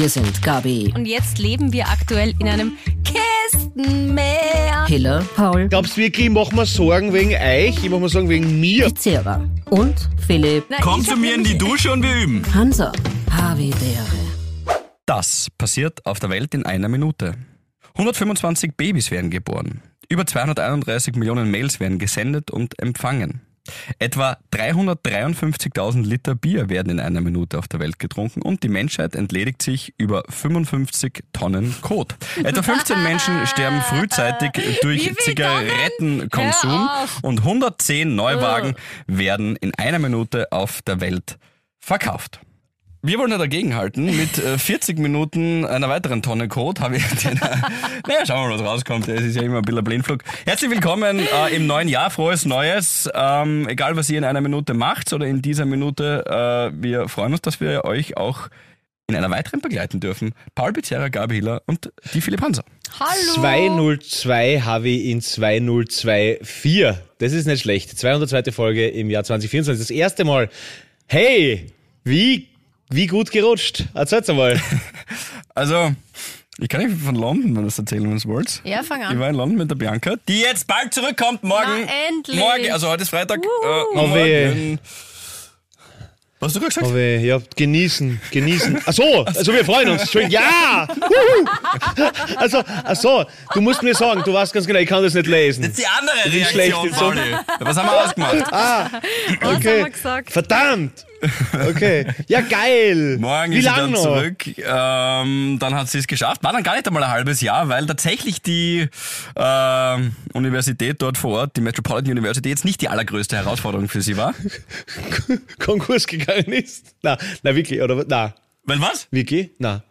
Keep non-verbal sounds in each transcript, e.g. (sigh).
Hier sind Gabi, Und jetzt leben wir aktuell in einem Kästenmeer. Hiller, Paul, Glaubst du wirklich, ich mach mir Sorgen wegen euch? Ich mach mir Sorgen wegen mir. Zera und Philipp, Na, Komm ich zu hab mir in die nämlich- Dusche und wir üben. Hansa, Havidere. Das passiert auf der Welt in einer Minute. 125 Babys werden geboren. Über 231 Millionen Mails werden gesendet und empfangen. Etwa 353.000 Liter Bier werden in einer Minute auf der Welt getrunken und die Menschheit entledigt sich über 55 Tonnen Kot. Etwa 15 Menschen (laughs) sterben frühzeitig durch Zigarettenkonsum und 110 Neuwagen werden in einer Minute auf der Welt verkauft. Wir wollen ja dagegenhalten. Mit äh, 40 Minuten einer weiteren Tonne Code habe ich den. (laughs) naja, schauen wir mal, was rauskommt. Es ist ja immer ein bisschen ein Blindflug. Herzlich willkommen äh, im neuen Jahr. Frohes Neues. Ähm, egal, was ihr in einer Minute macht oder in dieser Minute. Äh, wir freuen uns, dass wir euch auch in einer weiteren begleiten dürfen. Paul Pizzerra, Gabi Hiller und die Philipp Hanser. Hallo. 202 habe ich in 2024. Das ist nicht schlecht. 202. Folge im Jahr 2024. Das erste Mal. Hey, wie, wie gut gerutscht. Erzähl's einmal. (laughs) Also, ich kann nicht von London wenn das erzählen, wenn ihr wollt. Ja, fang Ich an. war in London mit der Bianca, die jetzt bald zurückkommt, morgen. Na, endlich. Morgen, also heute ist Freitag. Äh, Oh, weh. Was hast du gerade gesagt? Aber ja, genießen, genießen. Ach so, also wir freuen uns. Entschuldigung. Ja! Wuhu! Also, ach so, du musst mir sagen, du weißt ganz genau, ich kann das nicht lesen. Das ist die andere schlecht Reaktion, in so- Pauli. Was haben wir ausgemacht? Was haben Okay. wir gesagt? Verdammt! Okay. Ja, geil. Morgen Wie ist sie dann noch? zurück. Ähm, dann hat sie es geschafft. War dann gar nicht einmal ein halbes Jahr, weil tatsächlich die ähm, Universität dort vor Ort, die Metropolitan University, jetzt nicht die allergrößte Herausforderung für sie war. Konkurs gegangen ist? Na, na wirklich, oder? Na, Weil was? wirklich? Na.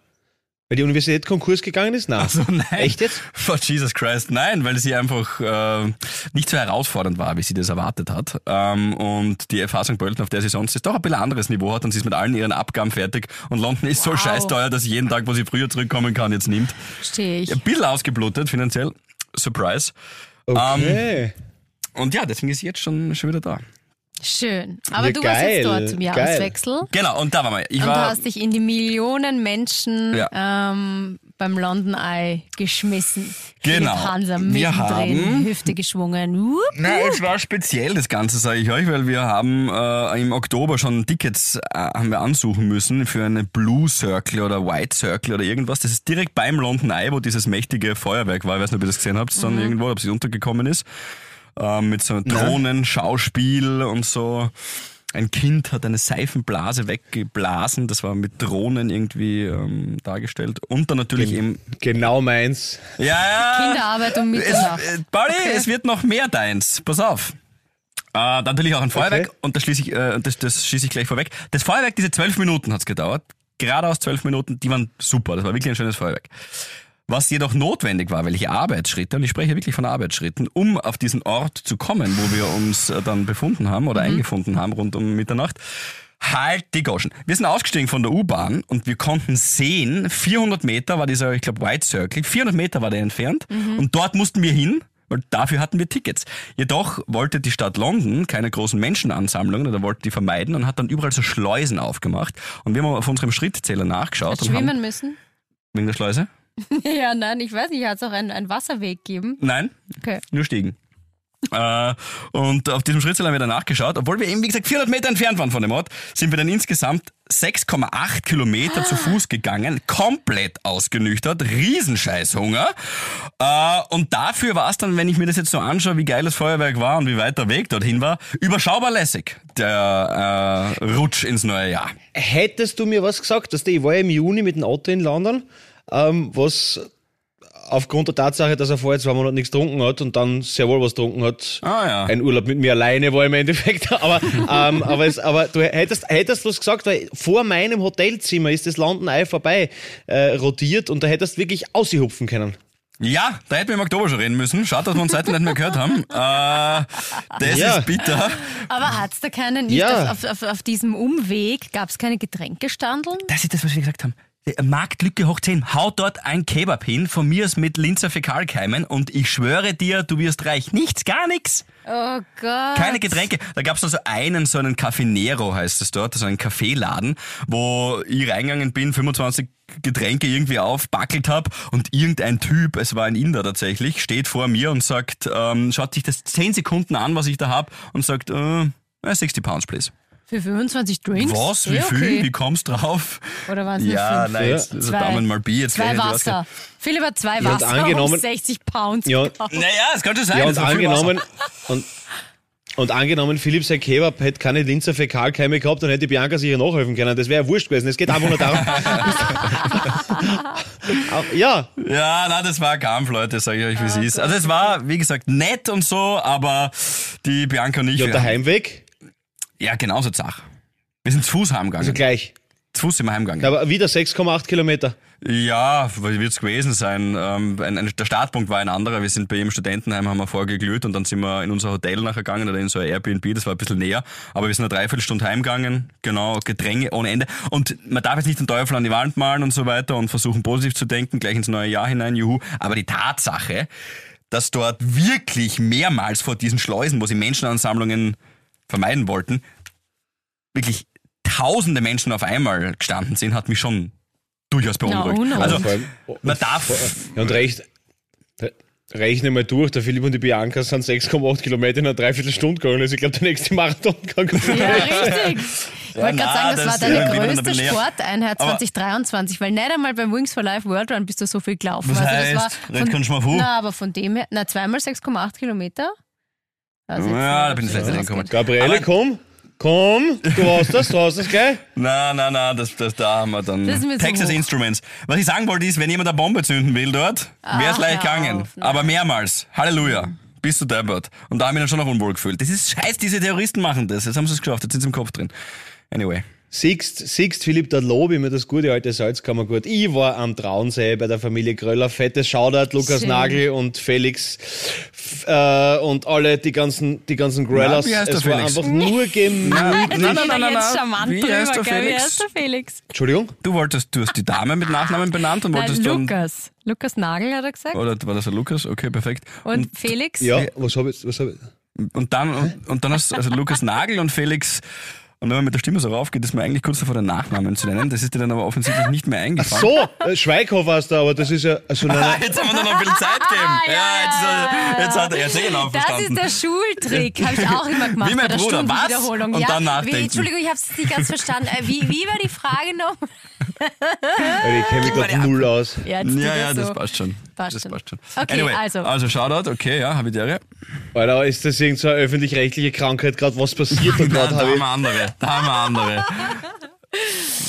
Weil die Universität Konkurs gegangen ist? Na. Also nein. Echt jetzt? For Jesus Christ, nein, weil sie einfach äh, nicht so herausfordernd war, wie sie das erwartet hat. Ähm, und die FH St. Pölten, auf der sie sonst ist, doch ein bisschen anderes Niveau hat und sie ist mit allen ihren Abgaben fertig. Und London ist so Wow. scheißteuer, dass sie jeden Tag, wo sie früher zurückkommen kann, jetzt nimmt. Verstehe ich. Ein bisschen ausgeblutet finanziell. Surprise. Okay. Und ja, deswegen ist sie jetzt schon, schon wieder da. Schön. Aber Ja, du warst geil, jetzt dort zum geil. Jahreswechsel. Genau, und da waren wir. Ich Und du war, hast dich in die Millionen Menschen Ja. ähm, beim London Eye geschmissen. Genau. Philipp Hanser Wir mittendrin, haben- Hüfte geschwungen. Wupp. Na, es war speziell, das Ganze, sage ich euch, weil wir haben äh, im Oktober schon Tickets äh, haben wir ansuchen müssen für eine Blue Circle oder White Circle oder irgendwas. Das ist direkt beim London Eye, wo dieses mächtige Feuerwerk war. Ich weiß nicht, ob ihr das gesehen habt, dann irgendwo, ob es untergekommen ist. Äh, mit so Drohnen, Schauspiel und so. Ein Kind hat eine Seifenblase weggeblasen, das war mit Drohnen irgendwie ähm, dargestellt. Und dann natürlich eben... Genau meins. Ja, ja. Kinderarbeit um Es, Mitternacht. äh, Pauli, es wird noch mehr deins. Pass auf. Äh, dann natürlich auch ein Feuerwerk Okay. und das schließe ich, äh, das, das schließe ich gleich vorweg. Das Feuerwerk, diese zwölf Minuten hat's gedauert. Geradeaus zwölf Minuten, die waren super. Das war wirklich ein schönes Feuerwerk. Was jedoch notwendig war, welche Arbeitsschritte, und ich spreche wirklich von Arbeitsschritten, um auf diesen Ort zu kommen, wo wir uns äh, dann befunden haben oder eingefunden haben rund um Mitternacht, halt die Goschen. Wir sind ausgestiegen von der U-Bahn und wir konnten sehen, 400 Meter war dieser, ich glaube, White Circle, 400 Meter war der entfernt und dort mussten wir hin, weil dafür hatten wir Tickets. Jedoch wollte die Stadt London keine großen Menschenansammlungen oder wollte die vermeiden und hat dann überall so Schleusen aufgemacht. Und wir haben auf unserem Schrittzähler nachgeschaut Hast und haben, schwimmen müssen? wegen der Schleuse? (laughs) Ja, nein, ich weiß nicht, hat es auch einen, einen Wasserweg gegeben? Nein, Okay. nur Stiegen. Äh, und auf diesem Schrittzähler haben wir dann nachgeschaut, obwohl wir eben, wie gesagt, 400 Meter entfernt waren von dem Ort, sind wir dann insgesamt 6,8 Kilometer zu Fuß gegangen, komplett ausgenüchtert, Riesenscheißhunger. Äh, und dafür war es dann, wenn ich mir das jetzt so anschaue, wie geil das Feuerwerk war und wie weit der Weg dorthin war, überschaubar lässig, der äh, Rutsch ins neue Jahr. Hättest du mir was gesagt, dass ich war ja im Juni mit dem Auto in London, ähm, was aufgrund der Tatsache, dass er vorher zwei Monate nichts getrunken hat und dann sehr wohl was getrunken hat, Ah, ja. ein Urlaub mit mir alleine war im Endeffekt. (laughs) Aber, ähm, aber, es, aber du hättest, hättest was gesagt, weil vor meinem Hotelzimmer ist das London Eye vorbei äh, rotiert und da hättest du wirklich aushupfen können. Ja, da hätten wir im Oktober schon reden müssen. Schaut, dass wir uns seitdem nicht mehr gehört haben. Äh, das Ja. ist bitter. Aber hat es da keine, nicht Ja. auf, auf, auf, auf diesem Umweg, gab es keine Getränkestandeln? Das ist das, was wir gesagt haben. Marktlücke hoch 10. Hau dort ein Kebab hin, von mir aus mit Linzer Fäkalkeimen und ich schwöre dir, du wirst reich. Nichts, gar nichts. Oh Gott. Keine Getränke. Da gab's also einen, so einen Café Nero heißt es dort, so einen Kaffeeladen, wo ich reingegangen bin, 25 Getränke irgendwie aufbackelt hab und irgendein Typ, es war ein Inder tatsächlich, steht vor mir und sagt, ähm, schaut sich das 10 Sekunden an, was ich da hab und sagt, äh, 60 Pounds, please. Für 25 Drinks? Was? Wie Eh, viel? okay. Wie kommst drauf? Oder waren es Ja, fünf? nein, jetzt, also Zwei. Damen mal Bier, jetzt Zwei du Wasser. Philipp hat zwei Ja, und Wasser angenommen- um 60 Pounds Ja. gekauft. Naja, es kann schon sein. Ja, und angenommen, und, und angenommen, Philipp sein Kebab hätte keine Linzer Fäkalkeime gehabt, dann hätte Bianca sicher nachhelfen können. Das wäre ja wurscht gewesen. Es geht einfach nur darum. (laughs) Ja, Wasser. Ja, nein, das war ein Kampf, Leute, sage ich euch, wie es ist. Also es war, wie gesagt, nett und so, aber die Bianca und ich... ja der haben- Heimweg, Ja, genauso Zach. Wir sind zu Fuß heimgegangen. also gleich. zu Fuß sind wir heimgegangen. Aber wieder 6,8 Kilometer. Ja, wird es gewesen sein. Ähm, ein, ein, der Startpunkt war ein anderer. Wir sind bei ihrem Studentenheim, haben wir vorgeglüht und dann sind wir in unser Hotel nachher gegangen oder in so ein Airbnb, das war ein bisschen näher. Aber wir sind eine Dreiviertelstunde heimgegangen, genau, Gedränge ohne Ende. Und man darf jetzt nicht den Teufel an die Wand malen und so weiter und versuchen positiv zu denken, gleich ins neue Jahr hinein, juhu. Aber die Tatsache, dass dort wirklich mehrmals vor diesen Schleusen, wo sie Menschenansammlungen vermeiden wollten, wirklich tausende Menschen auf einmal gestanden sind, hat mich schon durchaus beunruhigt. oh no. also, allem- man darf, Ja, und recht, rechne mal durch, der Philipp und die Bianca sind 6,8 Kilometer in einer Dreiviertelstunde gegangen. Also ich glaube, der nächste Marathon (laughs) kann gut Ja, richtig. Ich wollte na, gerade sagen, das, das war deine größte. Sporteinheit Aber- 2023, weil nicht einmal beim Wings for Life World Run bist du so viel gelaufen. Was also heißt? das Red war von, kannst du mal vor. na, aber von dem her, na, zweimal 6,8 Kilometer. Also Ja, da bin ich das nicht gekommen. ausgeht. Gabriele, Aber- komm, komm, du hast das, du hast das gleich. Na, na, na, das, das, da haben wir dann Das Texas hoch. Instruments. Was ich sagen wollte ist, wenn jemand eine Bombe zünden will dort, wäre es leicht gegangen. auf, nein. Aber mehrmals. Halleluja. Bist du deppert. Und da habe ich mich dann schon noch unwohl gefühlt. Das ist scheiß, diese Terroristen machen das. Jetzt haben sie es geschafft, jetzt sind sie im Kopf drin. Anyway. Siehst, siehst Philipp, da lobe ich mir das gute alte Salzkammergut. Ich war am Traunsee bei der Familie Gröller. Fettes Shoutout, Lukas Schön. Nagel und Felix äh, und alle, die ganzen, die ganzen Gröllers. Na, wie heißt der es war Felix? einfach nur gemütlich. Nein, nein, nein, nein, nein. charmant Wie drüber, heißt der gell? Wie Felix? heißt der Felix? Entschuldigung? Du wolltest, du hast die Dame mit Nachnamen benannt und Nein, wolltest dann. Lukas. Lukas Nagel hat er gesagt. Oder war das ein Lukas? Okay, perfekt. Und, Felix? Ja, was habe ich, was hab ich? Und dann, und, und dann hast du also Lukas Nagel und Felix. Und wenn man mit der Stimme so raufgeht, ist man eigentlich kurz davor, den Nachnamen zu nennen. Das ist dir dann aber offensichtlich nicht mehr eingefallen. So, äh, Schweighofer hast du, aber das ist ja, also, nein, (laughs) Ah, nein. jetzt haben wir noch ein bisschen Zeit gegeben. Ah, ja, ja, jetzt, ja, jetzt hat er eh genau Das verstanden. ist der Schultrick, habe ich auch immer gemacht Wie mein Bruder, was? Und ja, dann wie, nachdenken. Entschuldigung, ich habe es nicht ganz verstanden. Äh, Wie, wie war die Frage noch? Ich kenne mich gerade null aus. Ja, jetzt ja, ja, das so. passt schon. Passt das schon. passt schon. Okay, anyway, also. Also Shoutout, okay, ja, habe ich dir. Alter, ist das irgend so eine öffentlich-rechtliche Krankheit gerade? Was passiert da gerade? da hab haben wir andere. Da haben wir andere.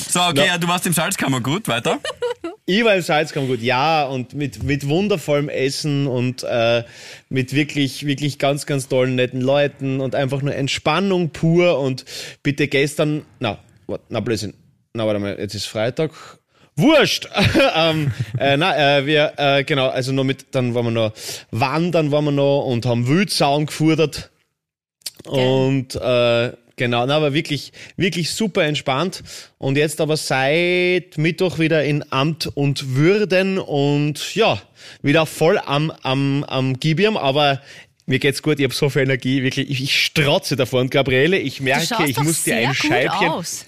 So, okay, ja, du warst im Salzkammer gut, weiter. Ich war im Salzkammergut, ja, und mit, mit wundervollem Essen und äh, mit wirklich, wirklich ganz, ganz tollen, netten Leuten und einfach nur Entspannung pur und bitte gestern, na, wat- na, Blödsinn, na, warte mal, jetzt ist Freitag. Wurscht! (laughs) ähm, äh, na, äh, wir, äh, genau, also noch mit, dann waren wir noch wandern, waren wir noch und haben Wildsauen gefordert. Und äh, genau, na, aber wirklich, wirklich super entspannt. Und jetzt aber seit Mittwoch wieder in Amt und Würden und ja, wieder voll am, am, am Gibium, aber mir geht's gut, ich habe so viel Energie, wirklich, ich, ich strotze davon. Und Gabriele, ich merke, ich muss dir ein Scheibchen. aus.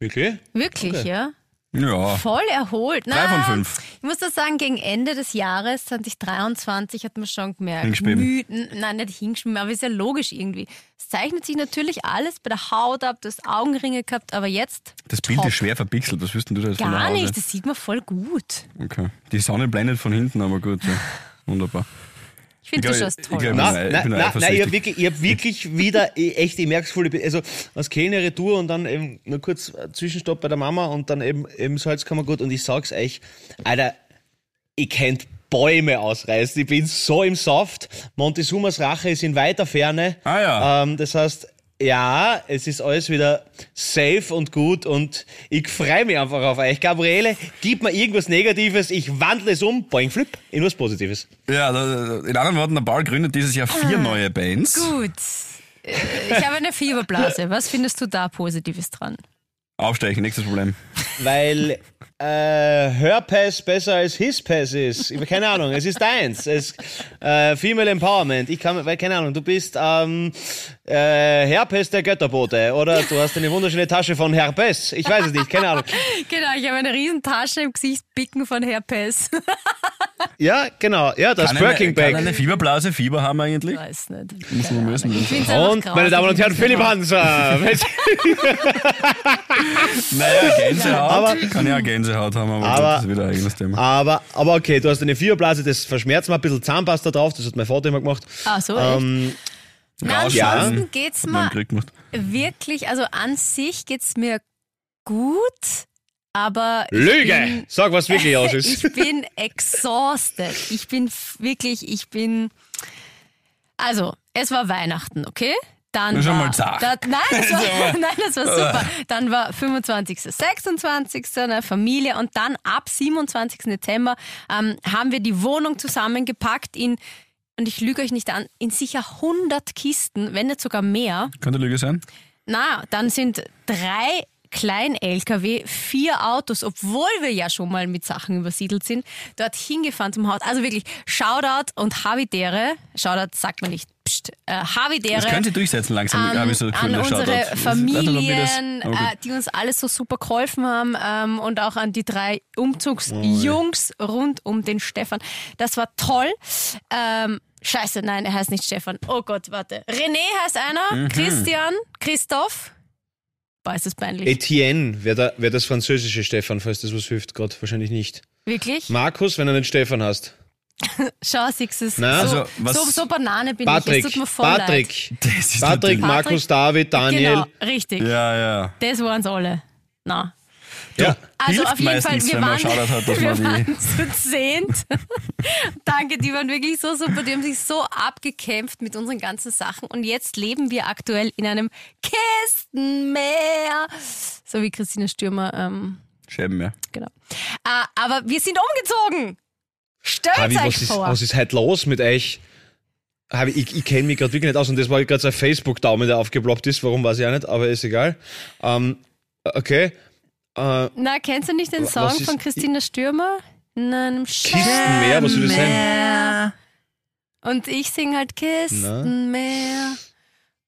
Wirklich? Wirklich, Okay. ja. Ja. Voll erholt. Drei Na, von fünf. Ich muss das sagen, gegen Ende des Jahres 2023 hat man schon gemerkt, Hingeschrieben. müden, nein, nicht hingeschrieben, aber ist ja logisch irgendwie. Es zeichnet sich natürlich alles bei der Haut ab, du hast Augenringe gehabt, aber jetzt Das Bild top. ist schwer verpixelt, was wüssten du da jetzt von Gar nicht, das sieht man voll gut. Okay. Die Sonne blendet von hinten, aber gut, ja. Wunderbar. Ich finde, du Ich glaub, schaust ich toll ich nein, bin nein, nein, ich habe wirklich, ich hab wirklich wieder, eh, echt, ich merk's voll, also als Kellner Retour und dann eben nur kurz Zwischenstopp bei der Mama und dann eben, eben Salzkammergut und ich sag's euch, Alter, ich könnt Bäume ausreißen, ich bin so im Saft, Montezumas Rache ist in weiter Ferne, Ah ja. ähm, das heißt, ja, es ist alles wieder safe und gut und ich freue mich einfach auf euch. Gabriele, gib mir irgendwas Negatives, ich wandle es um, boing flip, in was Positives. Ja, in anderen Worten, der Paul gründet dieses Jahr vier neue Bands. Gut. Äh, Ich habe eine Fieberblase. Was findest du da Positives dran? Aufsteigen, nächstes Problem. Weil äh, Hörpass besser als Hispass ist. Ich- Keine Ahnung, es ist deins. Es, äh, Female Empowerment. Ich kann, weil, keine Ahnung, du bist ähm, äh, Herpes der Götterbote oder du hast eine wunderschöne Tasche von Herpes. Ich weiß es nicht, keine Ahnung. (laughs) Genau, ich habe eine riesen Tasche im Gesicht, Bicken von Herpes. (laughs) Ja, genau, ja, das Kann eine, Birking kann Bag. eine Fieberblase Fieber haben eigentlich? Weiß nicht. Muss man. Ich einfach Und, meine Damen und Herren. Philipp Hanser. (laughs) Naja, Gänsehaut. Aber- kann ja auch Gänsehaut haben, aber, Aber- das ist wieder ein eigenes Thema. aber, aber okay, du hast eine Fieberblase, das verschmerzt mal ein bisschen Zahnpasta drauf, das hat mein Vater immer gemacht. Ah, so, echt? Ähm, Na, ansonsten geht's Hat man mir wirklich, also an sich geht's mir gut, aber ich Lüge! bin- Sag, was wirklich (laughs) aus ist. ich bin exhausted. Ich bin wirklich, ich bin. Also, es war Weihnachten, okay? Dann war, schon mal zart. Da, nein, das war, (laughs) (laughs) nein, das war super. Dann war 25., 26. eine Familie und dann ab 27. Dezember ähm, haben wir die Wohnung zusammengepackt in, und ich lüge euch nicht an, in sicher 100 Kisten, wenn nicht sogar mehr. Könnte Lüge sein? Na, dann sind drei Klein-LKW, vier Autos, obwohl wir ja schon mal mit Sachen übersiedelt sind, dort hingefahren zum Haus. Also wirklich, Shoutout und Havidere, Shoutout sagt man nicht, pst, äh, Havidere Das können Sie durchsetzen langsam. an, habe ich so an unsere Shoutout. Familien, gut. äh, die uns alles so super geholfen haben ähm, und auch an die drei Umzugsjungs rund um den Stefan. Das war toll. Ähm, Scheiße, nein, er heißt nicht Stefan. Oh Gott, warte. René heißt einer, Mhm. Christian, Christoph. Boah, ist das peinlich. Etienne wäre da, wär das französische Stefan, falls das was hilft, gerade wahrscheinlich nicht. Wirklich? Markus, wenn du nicht Stefan hast. (laughs) Schau, siehst es. Na, so, also, so, so Banane bin Patrick, ich. Es tut mir voll leid. Patrick, (laughs) Das ist Patrick, natürlich- Markus, David, Daniel. Genau, richtig. Ja, ja. Das waren's alle. Na. Ja. Also auf jeden Fall, wir waren, hat, (laughs) wir waren zu zehnt. (laughs) Danke, die waren wirklich so super. Die haben sich so abgekämpft mit unseren ganzen Sachen. Und jetzt leben wir aktuell in einem Kistenmeer. So wie Christine Stürmer, ähm, Schäben, ja. genau. Äh, aber wir sind umgezogen. Stellt euch was ist, vor. was ist heute los mit euch? Havi, ich, ich kenne mich gerade wirklich nicht aus und das war gerade so ein Facebook-Daumen, der aufgeploppt ist. Warum weiß ich auch nicht, aber ist egal. Ähm, okay. Äh, Na, kennst du nicht den Song ist- von Christina Stürmer? In einem Kistenmeer, was soll das sein? Kistenmeer. Und ich sing halt Kistenmeer.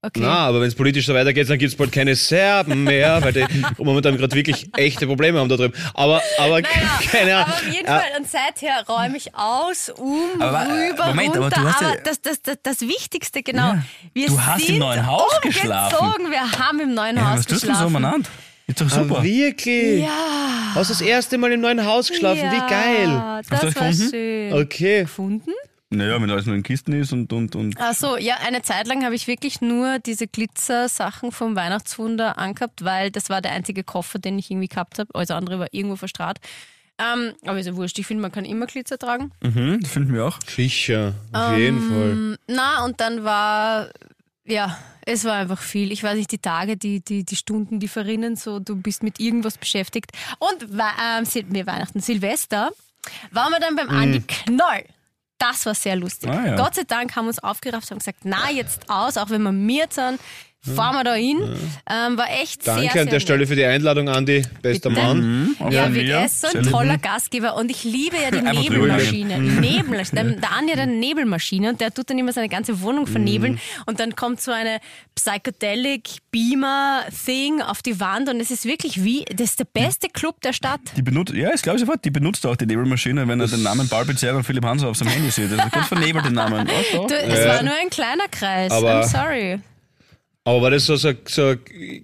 Okay. Na, aber wenn es politisch so weitergeht, dann gibt es bald keine Serben mehr, weil die (laughs) momentan gerade wirklich echte Probleme haben da drüben. Aber, aber Naja, (laughs) keine Ahnung. aber auf jeden Fall, und seither räume ich aus, um, Aber, äh, rüber, Moment, aber runter. du hast ja- aber das, das, das, das Wichtigste, genau. Ja. Wir Du hast im neuen Haus geschlafen. umgezogen. Wir haben im neuen ja Haus was tust du geschlafen. so umeinander? Ist doch super. Ah, wirklich? Ja. Hast das erste Mal im neuen Haus geschlafen? ja, Wie geil. Das du das war gefunden? schön. Okay. Gefunden? Naja, wenn alles nur in Kisten ist und, und, und. Ach so, ja, eine Zeit lang habe ich wirklich nur diese Glitzer-Sachen vom Weihnachtswunder angehabt, weil das war der einzige Koffer, den ich irgendwie gehabt habe. Alles andere war irgendwo verstrahlt. Ähm, aber ist ja wurscht. Ich finde, man kann immer Glitzer tragen. Mhm, das finden wir auch. Sicher, auf jeden Fall. Ähm, Na, und dann war, ja, es war einfach viel. Ich weiß nicht, die Tage, die, die, die Stunden, die verrinnen, so, du bist mit irgendwas beschäftigt. Und Sil nee, Weihnachten, Silvester, waren wir dann beim Andi Knoll. Das war sehr lustig. Ah, ja. Gott sei Dank haben wir uns aufgerafft und gesagt, na, jetzt aus, auch wenn wir miert sind, fahren wir da hin. Ähm, war echt Danke sehr, sehr an der Stelle für die Einladung, Andi. Bester Bitte. Mann. Auf Ja, wirklich, er ist so ein toller Gastgeber und ich liebe ja die Einfach Nebelmaschine. Nebelmaschine. Der Andi hat eine Nebelmaschine und der tut dann immer seine ganze Wohnung vernebeln Mhm. und dann kommt so eine Psychedelic Beamer Thing auf die Wand und es ist wirklich wie, das ist der beste Club der Stadt. Die benutzt, ja, ich glaube sofort, die benutzt auch die Nebelmaschine, wenn er den Namen Barbizzer und Philipp Hanser auf seinem Handy sieht. Also ganz vernebelt den Namen. Oh, (laughs) Du, da. es war nur ein kleiner Kreis. Aber- I'm sorry. Aber war das so, so, so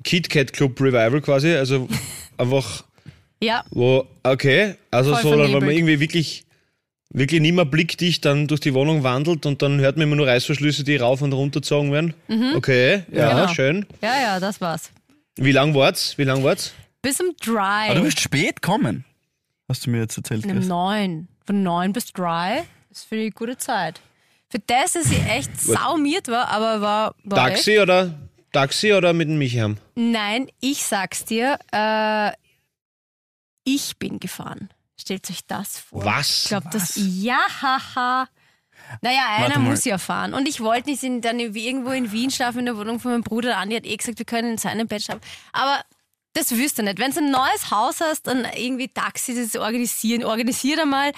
Kit Kat Club Revival quasi? Also (laughs) einfach, Ja, wo, okay, also Voll so, wenn man irgendwie wirklich, wirklich nicht mehr blickdicht dann durch die Wohnung wandelt und dann hört man immer nur Reißverschlüsse, die rauf und runter gezogen werden. Okay, ja, Genau. schön. ja, ja, das war's. Wie lang war's? Wie lang war's? Bis um Aber Ah, du bist spät kommen. Hast du mir jetzt erzählt, Um neun. Von neun bis Dry. Das finde ich eine gute Zeit. Für das, dass ich echt saumiert war, aber war, war echt Taxi oder Taxi oder mit dem Micham? Nein, ich sag's dir, äh, ich bin gefahren. Stellt euch das vor. Was? Ich glaube, das. Ja, haha. Naja, einer muss ja fahren. Und ich wollte nicht in, dann irgendwo in Wien schlafen in der Wohnung von meinem Bruder. Der Andi hat eh gesagt, wir können in seinem Bett schlafen. Aber das wüsste nicht. Wenn du ein neues Haus hast, dann irgendwie Taxis das organisieren. Organisier einmal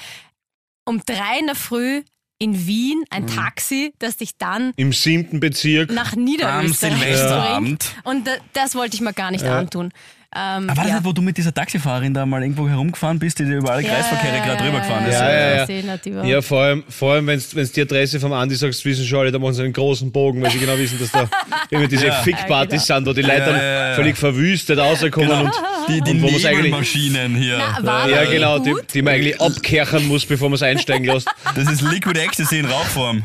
um drei in der Früh in Wien ein Mhm. Taxi, das dich dann Im siebten Bezirk. nach Niederösterreich bringt. Silvesterabend. Und da- das wollte ich mir gar nicht antun. Ähm, Aber war das ja. nicht, wo du mit dieser Taxifahrerin da mal irgendwo herumgefahren bist, die dir über alle Kreisverkehre gerade drüber gefahren ist? Ja, ja, ja. Ja, vor allem, vor allem wenn du die Adresse vom Andi sagst, wissen schon alle, da machen sie einen großen Bogen, weil sie genau wissen, dass da (laughs) immer diese Ja. Fickpartys Ja, sind, wo die Leute dann Ja, ja, ja. völlig verwüstet rauskommen Genau. und, Die, die Nebelmaschinen hier. Na, war ja genau, die, gut. die man eigentlich abkerchern muss, bevor man es einsteigen lässt. Das ist Liquid Ecstasy in Rauchform.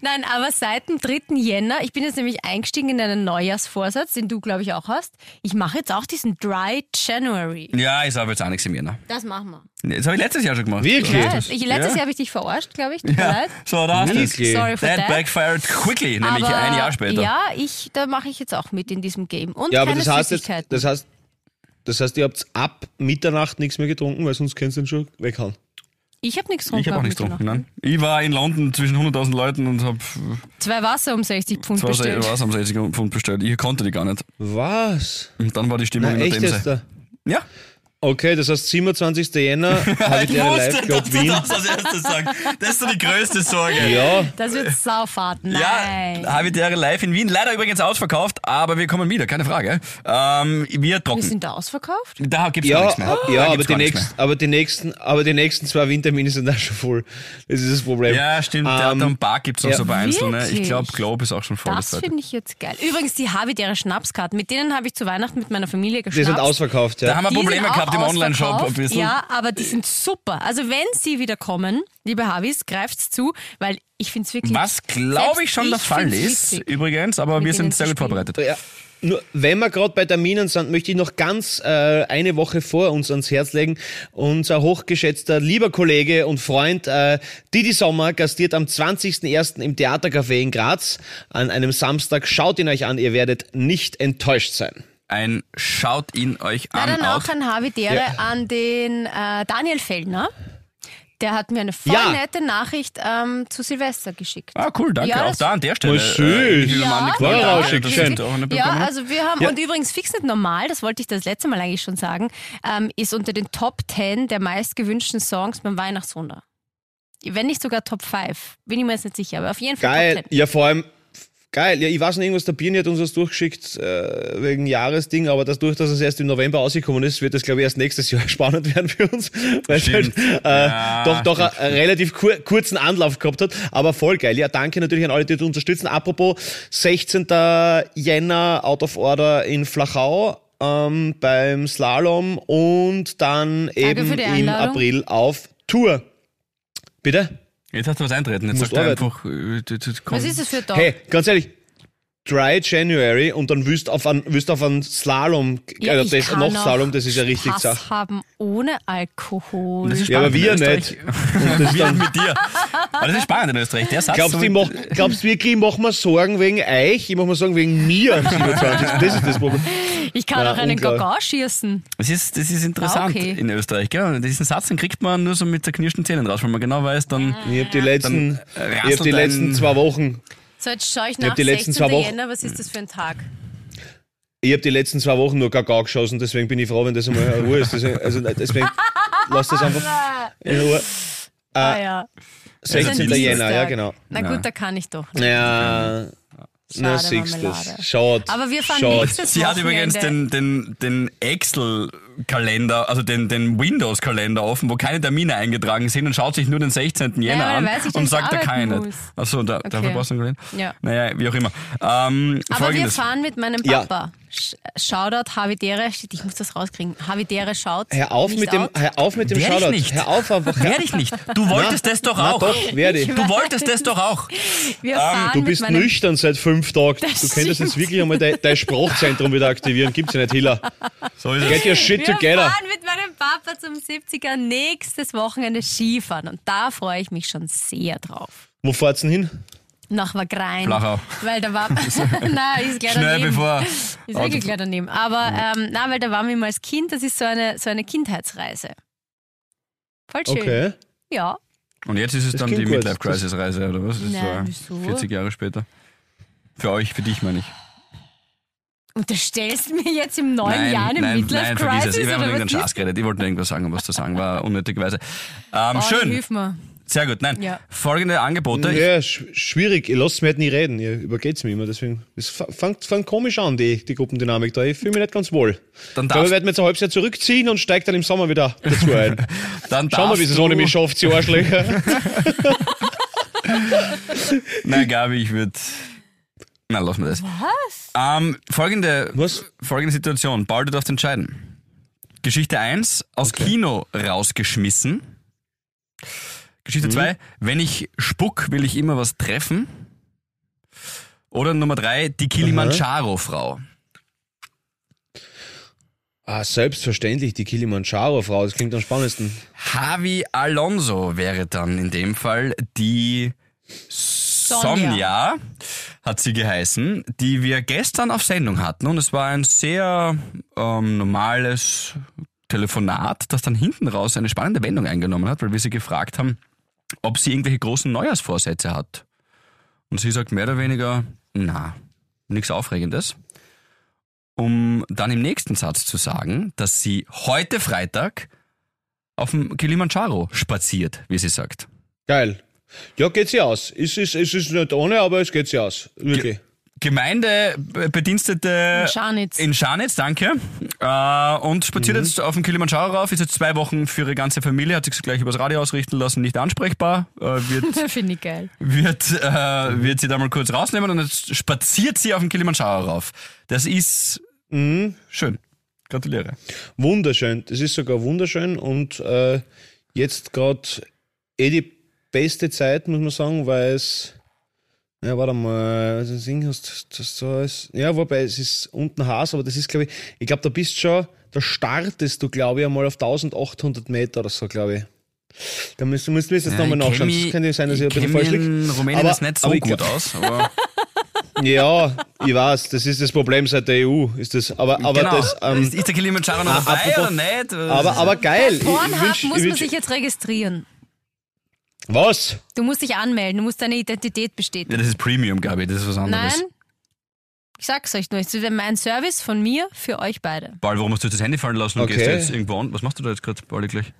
Nein, aber seit dem 3. Jänner, ich bin jetzt nämlich eingestiegen in einen Neujahrsvorsatz, den du, glaube ich, auch hast. Ich mache jetzt auch diesen Dry January. Ja, ist aber jetzt auch nichts im Jänner. Das machen wir. Das habe ich letztes Jahr schon gemacht. Wirklich? Ja, ich, letztes Ja. Jahr habe ich dich verarscht, glaube ich. Tut mir Ja, leid. so, da hast du es. Wirklich? Sorry for That that. backfired quickly, nämlich aber, ein Jahr später. Ja, ich, da mache ich jetzt auch mit in diesem Game. Und Ja, aber keine das heißt das heißt, das heißt, ihr habt ab Mitternacht nichts mehr getrunken, weil sonst könnt ihr ihn schon weghauen. ich habe nichts getrunken. Ich habe auch nichts getrunken. Nein. Ich war in London zwischen 100.000 Leuten und habe Zwei Wasser um 60 Pfund zwei bestellt. Wasser am 60 Pfund bestellt. Ich konnte die gar nicht. Was? Und dann war die Stimmung Na, in der Themse. da? Ja. Okay, das heißt 27. Jänner, (laughs) habe ich der Live Club Wien. das als erstes sagen. Das ist so die größte Sorge. Ja, Das wird Saufahrt. Nein. Ja, Habitäre live in Wien. Leider übrigens ausverkauft, aber wir kommen wieder, keine Frage. Ähm, wir Wir trocken. sind da ausverkauft? Da gibt's gar ja, nichts mehr. Da ja aber, die nächsten, aber, die nächsten, aber die nächsten zwei Wintermini sind auch schon voll. Das ist das Problem. Ja, stimmt. Theater Ähm, und Bar gibt's noch ja. so bei Einzelnen. Ich Wirklich? glaube, Globe ist auch schon voll. Das das finde ich jetzt geil. Übrigens, die Habitäre Schnapskarten, mit denen habe ich zu Weihnachten mit meiner Familie Die geschnapst. sind ausverkauft, Da ja. haben wir Die Probleme sind gehabt im Online-Shop ein ausverkauft. bisschen. Ja, aber die sind super. Also wenn sie wieder kommen, liebe Habis, greift's zu, weil ich finde es wirklich... Was glaube ich schon der ich Fall find's ist, witzig. übrigens, aber Mit wir sind sehr gut spielen. vorbereitet. Ja. Nur, wenn wir gerade bei Terminen sind, möchte ich noch ganz äh, eine Woche vor uns ans Herz legen. Unser hochgeschätzter lieber Kollege und Freund äh, Didi Sommer gastiert am 20.01. im Theatercafé in Graz an einem Samstag. Schaut ihn euch an, ihr werdet nicht enttäuscht sein. Ein Schaut ihn euch Na, an. dann out. auch ein Habitäre Ja. an den äh, Daniel Fellner. Der hat mir eine voll Ja. nette Nachricht ähm, zu Silvester geschickt. Ah, cool, danke. Ja, auch da an der Stelle. Oh, süß. ich will mal an die Ja, ja, schön. Ja, bekommen. also wir haben, Ja. und übrigens fix nicht normal, das wollte ich das letzte Mal eigentlich schon sagen, ähm, ist unter den Top 10 der meistgewünschten Songs beim Weihnachtswunder. Wenn nicht sogar Top 5, bin ich mir jetzt nicht sicher, aber auf jeden Fall Geil. Top 10. Ja, vor allem, geil. Ja, ich weiß nicht, irgendwas, der Birni hat uns was durchgeschickt äh, wegen Jahresding, aber dadurch, dass es erst im November rausgekommen ist, wird das, glaube ich, erst nächstes Jahr (laughs) spannend werden für uns, weil es halt, äh, Ja, doch, doch einen, einen relativ kur kurzen Anlauf gehabt hat, aber voll geil. Ja, danke natürlich an alle, die das unterstützen. Apropos, 16. Jänner, Out of Order in Flachau. Ähm, beim Slalom und dann eben im. April auf Tour. Bitte? Jetzt hast du was eintreten. Jetzt sagt er einfach, äh, d- d- komm. Was ist das für ein Tag? Hey, ganz ehrlich, Dry January und dann willst du auf einen, willst auf einen Slalom, Ja, also das, noch Slalom, das ist ja richtig Spaß Sache. haben ohne Alkohol. Das ist Ja, aber wir in nicht. Österreich. (laughs) Und das Wir dann, mit dir. Aber das ist spannend in Österreich. Der Satz glaubst ich mach, glaubst wirklich, ich mach mir Sorgen wegen euch? Ich mach mir Sorgen wegen mir am 27. Das ist das Problem. ich kann Ja, auch einen. Gagau schießen. Das ist, das ist interessant Ah, okay. in Österreich. Gell? Diesen Satz den kriegt man nur so mit zerknirschten Zähnen raus, weil man genau weiß, dann Ich hab die letzten, Dann, äh, ich hab die letzten ein- zwei Wochen, So, jetzt schaue ich hab nach. die letzten 16. zwei Wochen- Jänner, was ist das für ein Tag? ich hab die letzten zwei Wochen nur Kakao geschossen, deswegen bin ich froh, wenn das einmal in Ruhe ist. Deswegen, also deswegen, lass das einfach in Ruhe. ah ja. 16. Dienstag. Jänner, ja genau. Na gut, da kann ich doch. nicht. Ja, na Schade, siehst du. Schaut. Aber wir fahren schaut. nächstes Sie hat übrigens den, den, den Excel-Kalender, also den, den Windows-Kalender offen, wo keine Termine eingetragen sind und schaut sich nur den 16. Jänner weil an weiß nicht, und sagt, ich er kann arbeiten nicht. Achso, da, dafür brauchst du einen Kalender? Ja. Naja, wie auch immer. Ähm, Aber Folgendes. wir fahren mit meinem Ja. Papa. Sch- Shoutout Havidere. Ich muss das rauskriegen. Havidere schaut. Hör auf, nicht mit dem, out. hör auf mit dem Shoutout. nicht. Hör auf einfach. (laughs) Werde ich nicht. Du wolltest das doch na auch. doch, werde ich. Du wolltest das doch auch. Wir fahren Du mit bist meinem nüchtern seit fünf Tagen. Du könntest jetzt wirklich einmal dein, dein Sprachzentrum wieder aktivieren. Gibt's ja nicht, Hiller. So ist Get es. your shit Wir together. fahren mit meinem Papa zum 70er nächstes Wochenende Skifahren. Und da freue ich mich schon sehr drauf. Wo fahrt's denn hin? Nach Wagrein. Flachau. Weil da war. (laughs) (laughs) Nein, ist gleich Schnell daneben. bevor. Ist wirklich gleich daneben. Aber ähm, na, weil da waren wir mal als Kind, das ist so eine, so eine Kindheitsreise. Voll schön. Okay. Ja. Und jetzt ist es Das dann die. Midlife-Crisis-Reise, oder was? Das ist Na, so wieso? 40 Jahre später. Für euch, für dich meine ich. Unterstellst du mir jetzt im neuen Nein, Jahr eine nein, Midlife nein, vergiss Crisis? es. Ich habe irgendeinen? Schatz geredet. Ich wollte nur irgendwas sagen, was zu sagen war, unnötigerweise. Ähm, Oh, schön. Hilf mir. Sehr gut. Nein. Ja. Folgende Angebote. Ja, sch schwierig. Ich lasse mich halt nie reden. Ihr übergeht's mir immer. Deswegen, es fängt, fängt komisch an, die, die Gruppendynamik da. Ich fühle mich nicht ganz wohl. Dann Ich glaube, darfst, ich werde mir jetzt ein halbes Jahr zurückziehen und steigt dann im Sommer wieder dazu ein. (laughs) dann Schauen wir, wie es ohne mich schafft, die Arschlöcher. (laughs) Nein, Gabi, ich würde. Na, lassen wir das. Was? Ähm, folgende, Was? folgende Situation. Paul, du darfst entscheiden. Geschichte 1, aus Kino rausgeschmissen. Geschichte 2, wenn ich spuck, will ich immer was treffen. Oder Nummer 3, die Kilimanjaro-Frau. Ah, selbstverständlich, die Kilimanjaro-Frau. Das klingt am spannendsten. Javi Alonso wäre dann in dem Fall die Sonja, hat sie geheißen, die wir gestern auf Sendung hatten. Und es war ein sehr ähm, normales Telefonat, das dann hinten raus eine spannende Wendung eingenommen hat, weil wir sie gefragt haben, ob sie irgendwelche großen Neujahrsvorsätze hat. Und sie sagt mehr oder weniger, na, nichts Aufregendes. Um dann im nächsten Satz zu sagen, dass sie heute Freitag auf dem Kilimanjaro spaziert, wie sie sagt. Geil. Ja, geht sie aus. Es ist, es ist nicht ohne, aber es geht sie aus. Wirklich. Gemeindebedienstete Scharnitz. in Scharnitz, danke. Äh, und spaziert Mhm. jetzt auf dem Kilimanjaro rauf, ist jetzt zwei Wochen für ihre ganze Familie, hat sich gleich übers Radio ausrichten lassen, nicht ansprechbar. Äh, wird, (laughs) Finde ich geil. wird, äh, wird sie da mal kurz rausnehmen und jetzt spaziert sie auf dem Kilimanjaro rauf. Das ist Mhm. schön. Gratuliere. Wunderschön. Das ist sogar wunderschön und äh, jetzt gerade eh die beste Zeit, muss man sagen, weil es. Ja, warte mal, also Ding hast das so ist. Ja, wobei es ist unten Haas, aber das ist, glaube ich, ich glaube, da bist schon, da startest du, glaube ich, einmal auf 1800 Meter oder so, glaube ich. Da müsst, müsst ihr jetzt Ja, nochmal nachschauen. mich- Das könnte sein, dass ich ein ich bisschen kenn falsch liege. in Rumänien Aber- ist nicht so gut glaub- aus, aber (laughs) Ja, ich weiß, das ist das Problem seit der EU, ist das. Aber, aber genau. das. Ähm, ist der Kilimanjaro noch Ah, dabei apropos- oder nicht? aber, aber geil. Pornhub muss man sich jetzt registrieren. Was? Du musst dich anmelden, du musst deine Identität bestätigen. ja, das ist Premium, Gabi, das ist was anderes. Nein? Ich sag's euch nur, es ist mein Service von mir für euch beide. Paul, warum hast du jetzt das Handy fallen lassen und Okay. gehst du jetzt irgendwo an? Was machst du da jetzt gerade, Paul, gleich?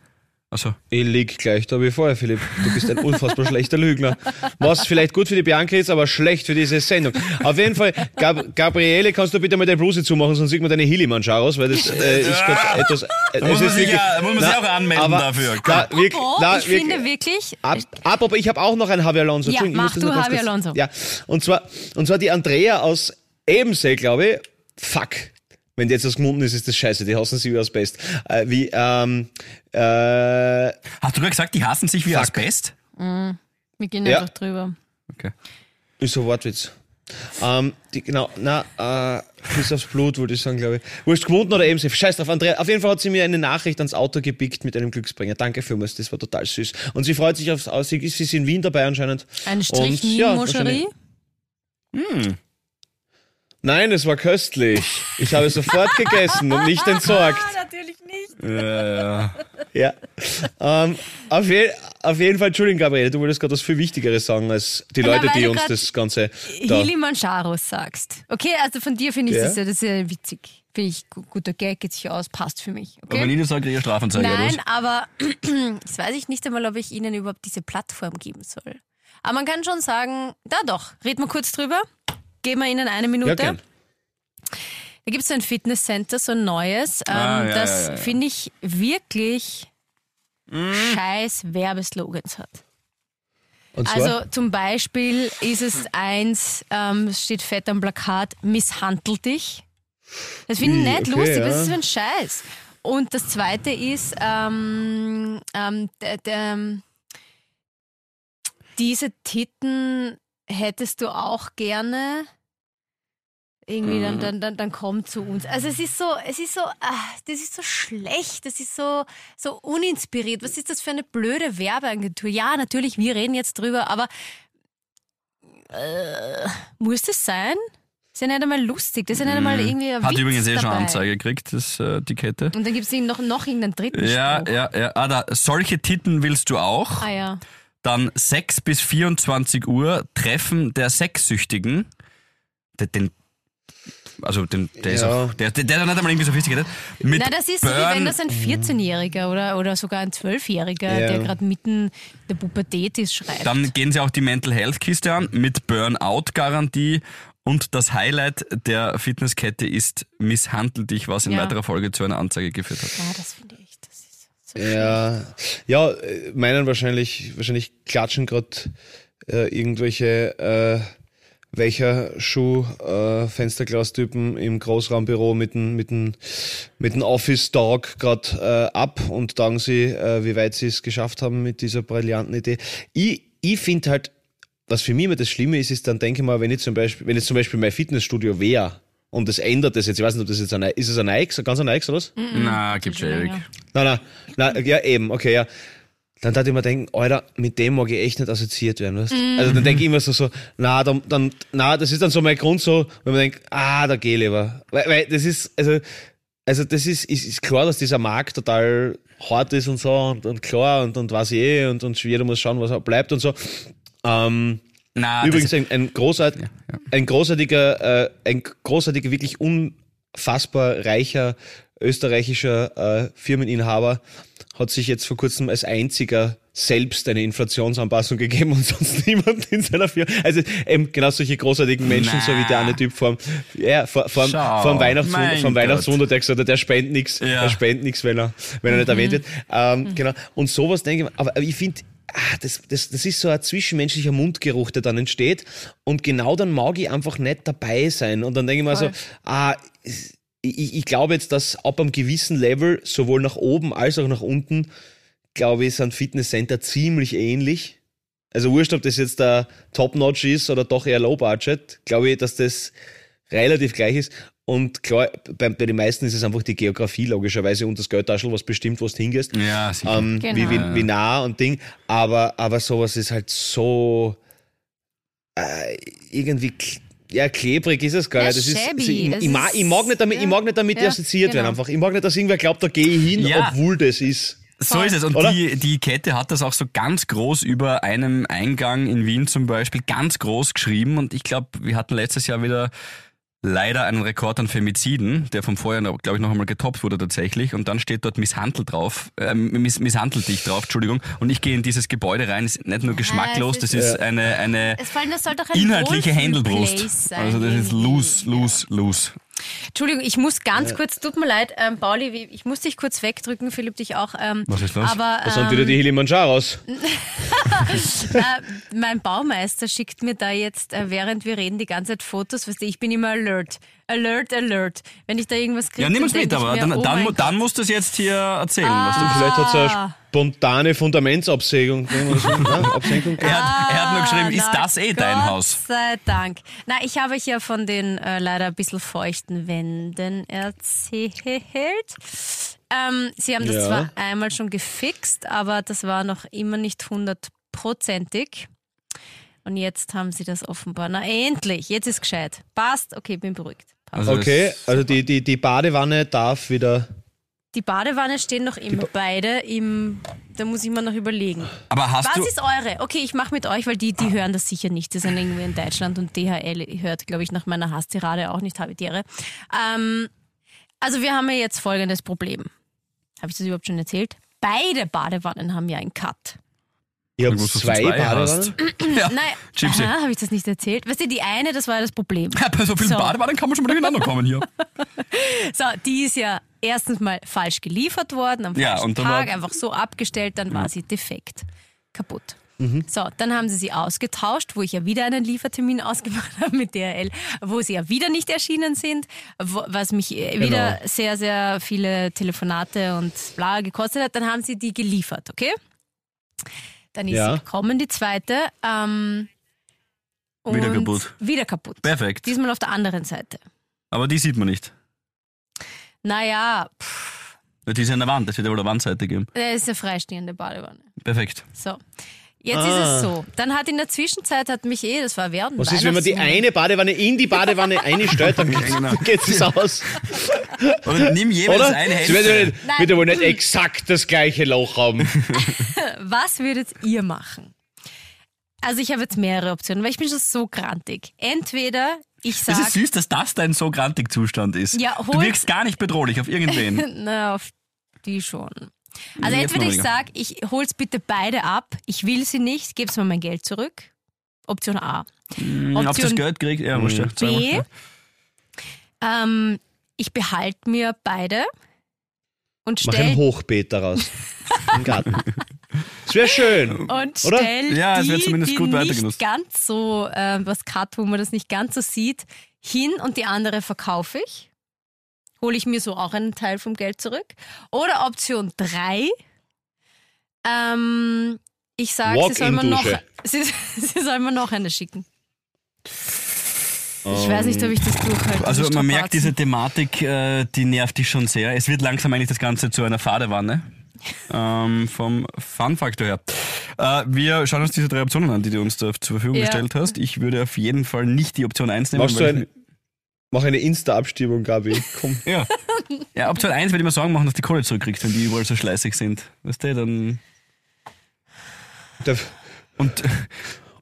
Achso. Ich lieg gleich da wie vorher, Philipp. Du bist ein unfassbar (laughs) schlechter Lügner. Was vielleicht gut für die Bianca ist, aber schlecht für diese Sendung. Auf jeden Fall, Gab Gabriele, kannst du bitte mal deine Bluse zumachen, sonst sieht man deine Hilimanjaros, weil das äh, ist grad etwas. Äh, Da muss man ist sich, wirklich- ja, muss man sich Na, auch anmelden aber dafür. Da, wirklich, Oh, na, ich wirklich, finde wirklich, Ab, ab, aber ich habe auch noch einen Javi Alonso. Ja, Entschuldigung, ich mach muss das du noch ganz Javi kurz- Alonso. Ja, und zwar, und zwar die Andrea aus Ebensee, glaube ich. Fuck. Wenn die jetzt aus Gmunden ist, ist das scheiße. Die hassen sie wie aus Best. Äh, wie, ähm, äh, Hast du gerade gesagt, die hassen sich wie Fuck. Asbest? wir gehen Ja. einfach drüber. Okay. ist so ein Wortwitz. Ähm, die, genau, na, äh, bis aufs Blut, wollte ich sagen, glaube ich. Wurscht, Gmunden oder Ebensee. Scheiß drauf, Andrea. Auf jeden Fall hat sie mir eine Nachricht ans Auto gepickt mit einem Glücksbringer. Danke vielmals, das war total süß. Und sie freut sich aufs Aus. Sie sie ist in Wien dabei anscheinend. Ein Strich Und, ja, Moscherie. wahrscheinlich- Nein, es war köstlich. Ich habe sofort gegessen und nicht entsorgt. natürlich nicht. Ja, Ja. Ähm, auf, je, auf jeden Fall, Entschuldigung, Gabriele, du wolltest gerade was viel Wichtigeres sagen als die Na, Leute, weil die uns das Ganze da. Kilimanjaro sagst. Okay, also von dir finde ich Ja. das, ja, das ist ja witzig. Finde ich gu- guter Gag, geht sich aus, passt für mich. Aber wenn Okay? ich das sage, kriege ich Strafanzeige. Nein, aber (clears throat) das weiß ich nicht einmal, ob ich Ihnen überhaupt diese Plattform geben soll. Aber man kann schon sagen, da doch, reden wir kurz drüber. Geben wir Ihnen eine Minute. Ja, gern. Da gibt es so ein Fitnesscenter, so ein neues. Ähm, Ah, ja, das ja, ja, ja. finde ich wirklich scheiß Werbeslogans hat. Also zum Beispiel ist es eins, ähm, es steht fett am Plakat, misshandelt dich. Das finde ich nicht okay, lustig, ja. was ist das für ein Scheiß? Und das zweite ist, ähm, ähm, der, diese Titten hättest du auch gerne. Irgendwie, Mhm. dann, dann, dann, dann komm zu uns. Also es ist so, es ist so, ah, das ist so schlecht, das ist so, so uninspiriert. Was ist das für eine blöde Werbeagentur? Ja, natürlich, wir reden jetzt drüber, aber äh, muss das sein? Ist ja nicht einmal lustig, das ist ja nicht einmal irgendwie ein Hat Witz übrigens eh schon dabei. Anzeige gekriegt, das, äh, die Kette. Und dann gibt es noch, noch irgendeinen dritten Ja, Spruch. ja, ja. Ah, da, solche Titten willst du auch. Ah ja. Dann 6 bis 24 Uhr Treffen der Sexsüchtigen. Den, Also den, der ist Ja. auch, der, der, der hat nicht einmal irgendwie sophisticated. Mit Na, das ist so, wie Burn, wenn das ein 14-Jähriger oder, oder sogar ein 12-Jähriger, Ja. der gerade mitten der Pubertät ist, schreibt. Dann gehen sie auch die Mental Health Kiste an mit Burnout-Garantie. Und das Highlight der Fitnesskette ist Misshandel dich, was in Ja. weiterer Folge zu einer Anzeige geführt hat. ja, das finde ich, das ist so Ja, ja, äh, meinen wahrscheinlich, wahrscheinlich klatschen gerade äh, irgendwelche äh, welcher Schuh äh, im Großraumbüro mit dem mit dem mit dem Office Dog gerade äh, ab und sagen sie, äh, wie weit sie es geschafft haben mit dieser brillanten Idee. Ich, ich finde halt, was für mich immer das Schlimme ist, ist dann denke ich mal, wenn ich zum Beispiel, wenn jetzt zum Beispiel mein Fitnessstudio wäre und das ändert das jetzt, ich weiß nicht, ob das jetzt ein, ist es ein Nike, ein ganz ein Nike oder was? Na, gibt schon Erik. länger. Nein, nein, nein, ja eben, okay, ja. Dann darf ich mir denken, Alter, mit dem mag ich echt nicht assoziiert werden, weißt Mhm. Also dann denke ich immer so, so, na, dann, dann, na, das ist dann so mein Grund so, wenn man denkt, ah, da geh lieber. Weil, weil das ist, also, also das ist, ist, ist klar, dass dieser Markt total hart ist und so und, und klar und, und ich eh und, und jeder muss schauen, was er bleibt und so. Ähm, Na, Übrigens ein, ein, großart, ein großartiger, äh, ein großartiger, wirklich unfassbar reicher österreichischer äh, Firmeninhaber hat sich jetzt vor kurzem als einziger selbst eine Inflationsanpassung gegeben und (laughs) sonst niemand in seiner Firma. Also eben genau solche großartigen Menschen, so wie der eine Typ vom, ja, vor, vor, Schau, vom, Weihnachtswunder, vom. Weihnachtswunder, der gesagt hat, der spendet nichts, Ja. der spendet nichts, wenn er, wenn er nicht erwähnt wird. Ähm, Genau. Und sowas denke ich, mir, aber, ich finde, ah, das, das, das ist so ein zwischenmenschlicher Mundgeruch, der dann entsteht. Und genau dann mag ich einfach nicht dabei sein. Und dann denke ich mir so, ah, ich, ich glaube jetzt, dass ab einem gewissen Level, sowohl nach oben als auch nach unten, glaube ich, sind Fitnesscenter ziemlich ähnlich. Also wurscht, ob das jetzt der Top-Notch ist oder doch eher Low-Budget, glaube ich, dass das relativ gleich ist. Und klar, bei, bei den meisten ist es einfach die Geografie logischerweise und das Geldtaschel, was bestimmt, wo du hingehst. ja, sicher. Ähm, Genau. wie, wie, wie nah und Ding. Aber, aber sowas ist halt so äh, irgendwie ja, klebrig ist es gar Ja, nicht. Das ist, also ich, Das ich, mag, ist- ich mag nicht damit, ja. ich mag nicht damit Ja, assoziiert werden genau. einfach. Ich mag nicht, dass irgendwer glaubt, da gehe ich hin, Ja. obwohl das ist. So ist es. Und Oder? die, die Kette hat das auch so ganz groß über einem Eingang in Wien zum Beispiel ganz groß geschrieben. Und ich glaube, wir hatten letztes Jahr wieder leider einen Rekord an Femiziden, der vom Vorjahr, glaube ich, noch einmal getoppt wurde tatsächlich. Und dann steht dort misshandelt drauf, äh, miss, misshandelt dich drauf, Entschuldigung. Und ich gehe in dieses Gebäude rein, ist nicht nur geschmacklos, es das ist- ist eine, eine Es vor allem, das soll doch ein inhaltliche Händelbrust. Also das ist loose, loose, loose. Entschuldigung, ich muss ganz kurz, tut mir leid, ähm, Pauli, ich muss dich kurz wegdrücken, Philipp dich auch. Ähm, Was ist los? Aber Da sind ähm, wieder die Kilimanjaros. (laughs) (laughs) äh, mein Baumeister schickt mir da jetzt, äh, während wir reden, die ganze Zeit Fotos. Weißt du, ich bin immer alert. Alert, alert. Wenn ich da irgendwas kriege, Ja, nimm uns dann mit, aber mir, dann, oh dann, dann musst du es jetzt hier erzählen, was du Vielleicht hat es Ah. eine spontane Fundamentsabsägung. (laughs) Absenkung. Er hat, er hat nur geschrieben, ist Ah, Na, das eh dein Gott Haus? sei Dank. Na, ich habe euch ja von den äh, leider ein bisschen feuchten Wänden erzählt. Ähm, sie haben das Ja. zwar einmal schon gefixt, aber das war noch immer nicht hundertprozentig. Und jetzt haben sie das offenbar. Na endlich, jetzt ist gescheit. Passt, okay, bin beruhigt. Also Okay, also die, die, die Badewanne darf wieder. Die Badewanne stehen noch immer beide im. Da muss ich mir noch überlegen. Aber hast Was du. ist eure? Okay, ich mache mit euch, weil die, die hören das sicher nicht. Die sind irgendwie in Deutschland und DHL hört, glaube ich, nach meiner Hasstirade auch nicht Habitiere. Ähm, also wir haben ja jetzt folgendes Problem. Habe ich das überhaupt schon erzählt? Beide Badewannen haben ja einen Cut. Ich habe zwei, zwei Badewannen. (clears throat) Ja, Nein, Gypsy. aha, habe ich das nicht erzählt? Weißt du, die eine, das war ja das Problem. Ja, bei so vielen So. Badewannen kann man schon mal durcheinander kommen hier. (laughs) So, die ist ja erstens mal falsch geliefert worden, am Ja, falschen Tag, war- einfach so abgestellt, dann war sie defekt, kaputt. Mhm. So, dann haben sie sie ausgetauscht, wo ich ja wieder einen Liefertermin (laughs) ausgemacht habe mit DHL, wo sie ja wieder nicht erschienen sind, wo, was mich äh, Genau. wieder sehr, sehr viele Telefonate und bla gekostet hat. Dann haben sie die geliefert, okay? Dann ist Ja. sie gekommen, die zweite. Ähm, Wieder kaputt. Wieder kaputt. Perfekt. Diesmal auf der anderen Seite. Aber die sieht man nicht. Naja, pff, Die ist an der Wand, das wird ja wohl eine Wandseite geben. das ist eine freistehende Badewanne. Perfekt. So. Jetzt Ah. ist es so. Dann hat in der Zwischenzeit hat mich eh, das war während Was ist, wenn man die eine Badewanne in die Badewanne einstellt, dann (laughs) genau. geht es aus. Oder nimm jeweils Oder? eine Hälfte. nicht, wird ja wohl nicht exakt das gleiche Loch haben. (laughs) Was würdet ihr machen? Also ich habe jetzt mehrere Optionen, weil ich bin schon so grantig. Entweder ich Das sag, ist süß, dass das dein so grantig Zustand ist. Ja, du wirkst gar nicht bedrohlich auf irgendwen. (laughs) na, auf die schon. Also Jetzt entweder ich weniger. sag, ich hol's bitte beide ab, ich will sie nicht, geb's mir mein Geld zurück. Option A. Hm, Ob das Option Geld kriegt, ja, wurscht. B. Ähm, ich behalte mir beide und Mach ein stell, Hochbeet daraus. (laughs) Im Garten. Das wäre schön. und oder? stell Ja, es die, wird zumindest die gut nicht weitergenutzt. ganz so ähm, was Cut, wo man das nicht ganz so sieht, hin und die andere verkaufe ich. Hole ich mir so auch einen Teil vom Geld zurück. Oder Option 3. Ähm, ich sage, sie soll mir noch, (laughs) sie, sie soll mir noch eine schicken. Ich weiß nicht, ob ich das durchhalte. Also man merkt, diese Thematik, äh, die nervt dich schon sehr. Es wird langsam eigentlich das Ganze zu einer Fadewanne. (laughs) Ähm, vom Fun-Faktor her. Äh, wir schauen uns diese drei Optionen an, die du uns da zur Verfügung Ja. gestellt hast. Ich würde auf jeden Fall nicht die Option 1 nehmen. Machst du weil ein, mach eine Insta-Abstimmung, Gabi. Komm. (laughs) ja. ja, Option 1 würde ich mir Sorgen machen, dass die Kohle zurückkriegst, wenn die überall so schleißig sind. Weißt du, dann... Der, Und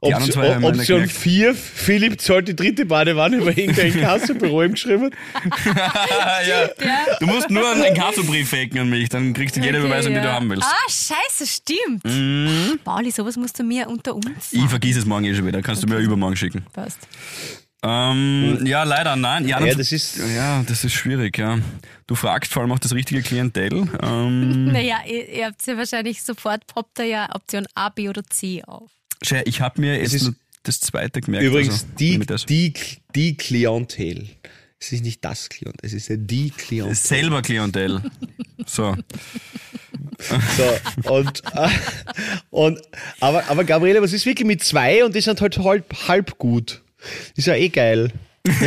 die zwei Option, Option gemerkt. 4, Philipp zahlt die dritte Badewanne, weil irgendein (laughs) Kassenbüro ihm geschrieben hat. (laughs) ja. Du musst nur einen Inkassobrief faken an mich, dann kriegst du jede Okay, Überweisung, die ja. du haben willst. Ah, scheiße, stimmt. Mhm. Pauli, sowas musst du mir unter uns Ich vergiss es morgen eh schon wieder, kannst du mir übermorgen schicken. Passt. Ähm, ja, leider nein. Ja, Ja, das ist. ja, das ist schwierig, ja. Du fragst vor allem auch das richtige Klientel. Ähm, (laughs) Naja, ihr, ihr habt ja wahrscheinlich sofort, poppt da ja Option A, B oder C auf. Schau, ich habe mir jetzt ist- nur das zweite gemerkt. Übrigens, also, die, das- die, die Klientel. Es ist nicht das Klientel, es ist ja die Klientel. selber Klientel. So. So, und, (laughs) und, aber, aber Gabriele, was ist wirklich mit zwei und die sind halt halb, halb gut? Ist ja eh geil.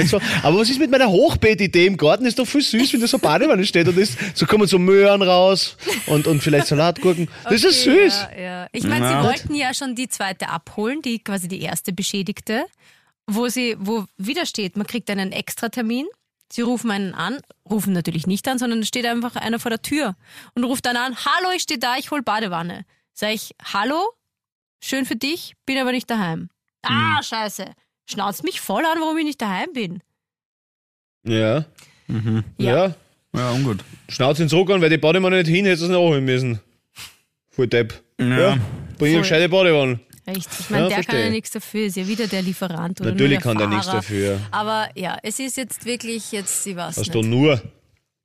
So? Aber was ist mit meiner Hochbeetidee im Garten? Ist doch viel süß, wenn da so eine Badewanne steht und ist, so kommen so Möhren raus und, und vielleicht Salatgurken. Das ist Okay, süß. Ja, ja. Ich meine, Ja. sie wollten ja schon die zweite abholen, die quasi die erste Beschädigte, wo sie, wo wieder steht, man kriegt einen Extratermin. Sie rufen einen an, rufen natürlich nicht an, sondern es steht einfach einer vor der Tür und ruft dann an, hallo, ich stehe da, ich hol Badewanne. Sag ich, hallo, schön für dich, bin aber nicht daheim. Ah, scheiße. Schnauzt mich voll an, warum ich nicht daheim bin. Ja, Mhm. Ja. ja. Ja, ungut. Schnauz ihn zurück an, weil die Badewanne nicht hin, hättest du es nicht anholen müssen. Voll Depp. Ja. Ja. Bring eine Voll. gescheite Badewanne. Richtig. Ich meine, Ja, der kann verstehe. ja nichts dafür, ist ja wieder der Lieferant oder Natürlich nur kann der der nichts Fahrer. dafür. Aber ja, es ist jetzt wirklich, jetzt, ich weiß Hast nicht. du nur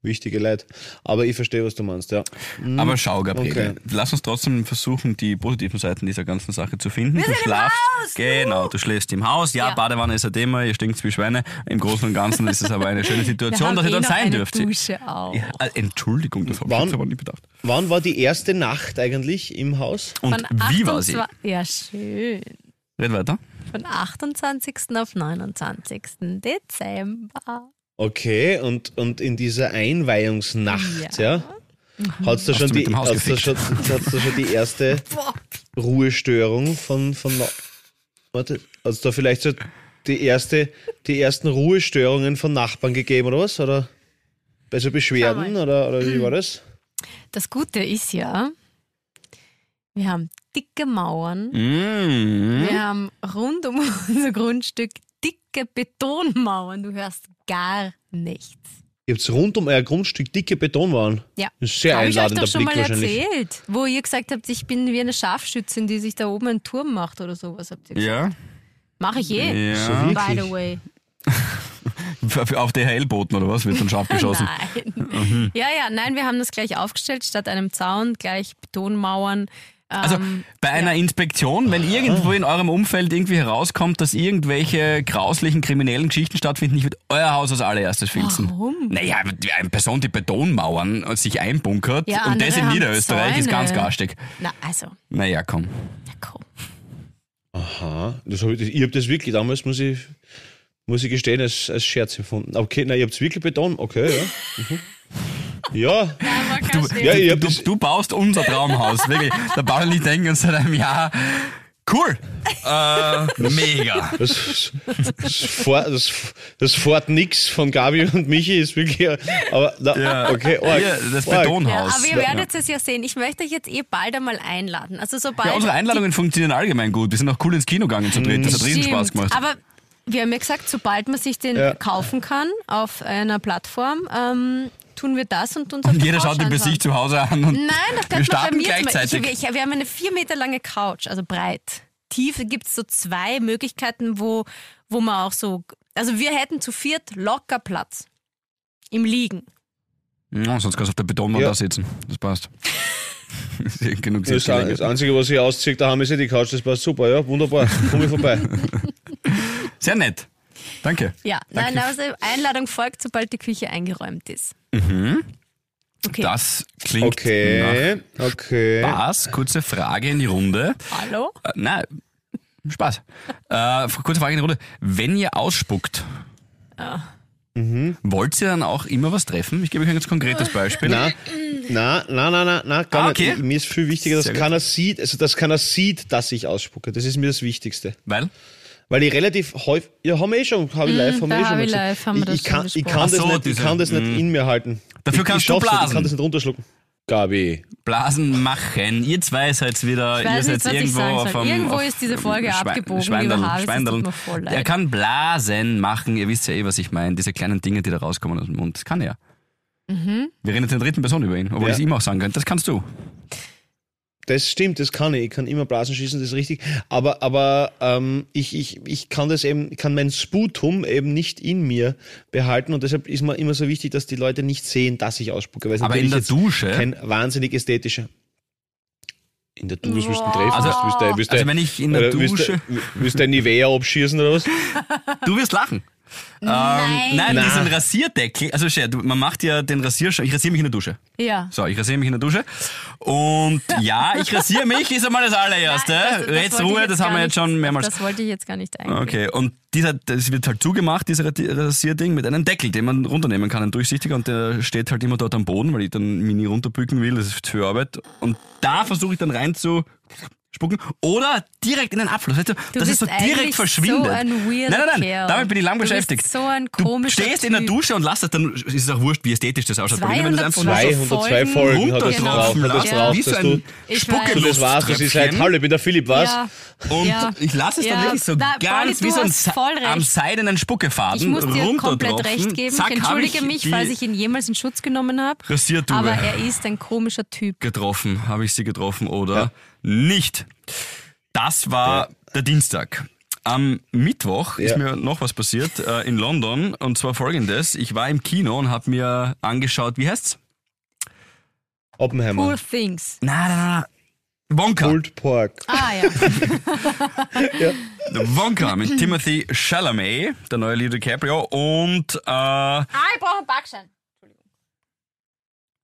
wichtige Leute. Aber ich verstehe, was du meinst, ja. Aber schau, Gabriele, Okay. lass uns trotzdem versuchen, die positiven Seiten dieser ganzen Sache zu finden. du sind im schlafst. Haus, genau, du schläfst im Haus. Ja, Ja. Badewanne ist ein Thema, ihr stinkt wie Schweine. Im Großen und Ganzen ist es aber eine schöne Wir Situation, haben dass ihr eh dort noch sein dürft. Dusche auch. Ja, äh, Entschuldigung, das habe ich aber nicht bedacht. Wann war die erste Nacht eigentlich im Haus? Und Von wie war sie? 28 Ja, schön. Red weiter. Von 28. auf 29. Dezember. Okay, und, und in dieser Einweihungsnacht, ja, hat's da Hast schon die, hat's da gefickt? schon, hat's da schon die erste (laughs) Ruhestörung von, von, warte, hat's da vielleicht so die erste, die ersten Ruhestörungen von Nachbarn gegeben oder was? Oder bei so Beschwerden oder, oder wie war das? Das Gute ist ja, wir haben dicke Mauern. Mm. Wir haben rund um (laughs) unser Grundstück dicke Betonmauern. Du hörst gar nichts. Ihr habt rund um euer Grundstück dicke Betonmauern. Ja. Ein sehr Habe ich euch einladender doch schon Blick mal wahrscheinlich. erzählt, wo ihr gesagt habt, ich bin wie eine Scharfschützin, die sich da oben einen Turm macht oder sowas. Habt ihr gesagt. Ja. Mache ich eh. Ja. So By the way. (laughs) Auf DHL-Booten oder was wird dann scharf (laughs) geschossen? Nein. Ja, ja, nein, wir haben das gleich aufgestellt, statt einem Zaun gleich Betonmauern. Also Ähm, bei einer Inspektion, wenn irgendwo in eurem Umfeld irgendwie herauskommt, dass irgendwelche grauslichen kriminellen Geschichten stattfinden, ich würde euer Haus als allererstes filzen. Warum? Naja, eine Person, die Betonmauern sich einbunkert Ja, und das in Niederösterreich ist Zäune. ganz garstig. na, also, Naja, komm. na komm. Aha, das hab ich, ich habe das wirklich damals, muss ich, muss ich gestehen, als, als Scherz empfunden. Okay, nein, ihr habt wirklich Beton, okay, ja. Mhm. Ja, ja, ich hab Du, du baust unser Traumhaus, wirklich. Der Paul und ich denken uns seit einem Jahr, cool, äh, mega. das, das, Fort, das, das Fort Nix von Gabi und Michi ist wirklich, aber na, Ja. okay, arg, Hier, das. Ja, Betonhaus. aber ihr werdet es ja sehen. Ich möchte euch jetzt eh bald einmal einladen. Also sobald Ja, unsere Einladungen funktionieren allgemein gut. Wir sind auch cool ins Kino gegangen zu dritt. Das hat riesen Spaß gemacht. Aber wir haben ja gesagt, sobald man sich den Ja. kaufen kann auf einer Plattform, ähm, tun wir das und uns auf Und der jeder Couch schaut ihn bei sich zu Hause an. Und Nein, das wir bleibt noch bei starten mir. gleichzeitig. Ich, wir haben eine vier Meter lange Couch, also breit. Tief gibt es so zwei Möglichkeiten, wo, wo man auch so. Also wir hätten zu viert locker Platz. Im Liegen. Ja, sonst kannst du auf der Betonwand Ja. da sitzen. Das passt. (laughs) Ist eh Genug Das, das Sitzgelegenheit. Einzige, was ich ausziehe, daheim ist ja die Couch. Das passt super, ja, wunderbar. Komm ich vorbei. (laughs) Sehr nett. Danke. Ja, Danke. nein, also Einladung folgt, sobald die Küche eingeräumt ist. Okay. Das klingt Okay, okay. nach Spaß. Kurze Frage in die Runde. Hallo? Äh, nein, Spaß. Äh, kurze Frage in die Runde. Wenn ihr ausspuckt, wollt ihr dann auch immer was treffen? Ich gebe euch ein ganz konkretes Beispiel. Na, na, na, na, na, na, gar Ah, nicht. okay. Ich- Mir ist viel wichtiger, dass Sehr gut. keiner sieht, also dass keiner sieht, dass ich ausspucke. Das ist mir das Wichtigste. Weil? Weil ich relativ häufig, ja, haben wir eh schon, habe ich live, haben wir eh schon mal. Live haben wir ich, das ich kann, schon ich kann das, so, nicht, ich kann das nicht mm. in mir halten. Dafür ich, kannst ich du nicht, blasen. Ich kann das nicht runterschlucken. Gabi. Blasen machen. Ihr zwei seid wieder, Ich ihr seid nicht, was ich irgendwo sagen soll. auf einem, Irgendwo auf ist diese Folge Schwe- abgebogen, Harvey, es tut Schweindeln. mir voll leid. Er kann Blasen machen. Ihr wisst ja eh, was ich meine. Diese kleinen Dinge, die da rauskommen aus dem Mund. Das kann er. Mhm. Wir reden jetzt in der dritten Person über ihn, obwohl Ja. ich es ihm auch sagen könnte. Das kannst du. Das stimmt, das kann ich. Ich kann immer Blasen schießen, das ist richtig. Aber, aber ähm, ich, ich, ich kann das eben, ich kann mein Sputum eben nicht in mir behalten und deshalb ist mir immer so wichtig, dass die Leute nicht sehen, dass ich ausspucke. Weil Aber in der Dusche? Kein wahnsinnig ästhetischer. In der Dusche willst du treffen? Also- willst du, Also wenn ich in der äh, willst Dusche... Du, willst du Nivea abschießen oder was? (laughs) Du wirst lachen. Nein. Ähm, nein, Na. diesen Rasierdeckl, also schau, du, man macht ja den Rasierschaum, ich rasiere mich in der Dusche. Ja. So, ich rasiere mich in der Dusche. Und (laughs) ja, ich rasiere mich, ist einmal das allererste. Nein, das- das jetzt Ruhe, jetzt das haben wir jetzt schon mehrmals. Das wollte ich jetzt gar nicht eingehen. Okay, und dieser, das wird halt zugemacht, dieser Rati- Rasierding, mit einem Deckel, den man runternehmen kann, ein durchsichtiger, und der steht halt immer dort am Boden, weil ich dann mich nie runterbücken will, das ist für Arbeit. Und da versuche ich dann rein zu spucken oder direkt in den Abfluss, weißt du, dass es bist so direkt verschwindet. so ein nein, nein, nein, Kerl. damit bin ich lang Du bist beschäftigt. so ein du stehst in der Typ. Dusche und lässt es, dann ist es auch wurscht, wie ästhetisch das ausschaut. Wenn du das 200 einfach nur 202 Folgen hat das Genau. drauf, hat das lassen, drauf, wie so dass ein du, Ich Spucke du das warst, dass ich sage, hallo, ich bin der Philipp, was? Ja. Und Ja. ich lasse es dann Ja. wirklich so Na, ganz Pauli, wie du so ein am seidenen Spuckefaden Ich muss dir komplett recht geben. Zack, ich entschuldige ich mich, falls ich ihn jemals in Schutz genommen habe. Aber er ist ein komischer Typ. getroffen. Habe ich sie getroffen oder Ja. Nicht? Das war der Dienstag. Am Mittwoch ist Ja. mir noch was passiert äh, in London und zwar folgendes. Ich war im Kino und habe mir angeschaut, wie heißt's? Oppenheimer. Poor things. Na, na, na. Wonka. Pulled Pork. Ah (laughs) ja. Wonka mit Timothy Chalamet, der neue Leo DiCaprio und äh, Ah, ich brauche einen Backschein.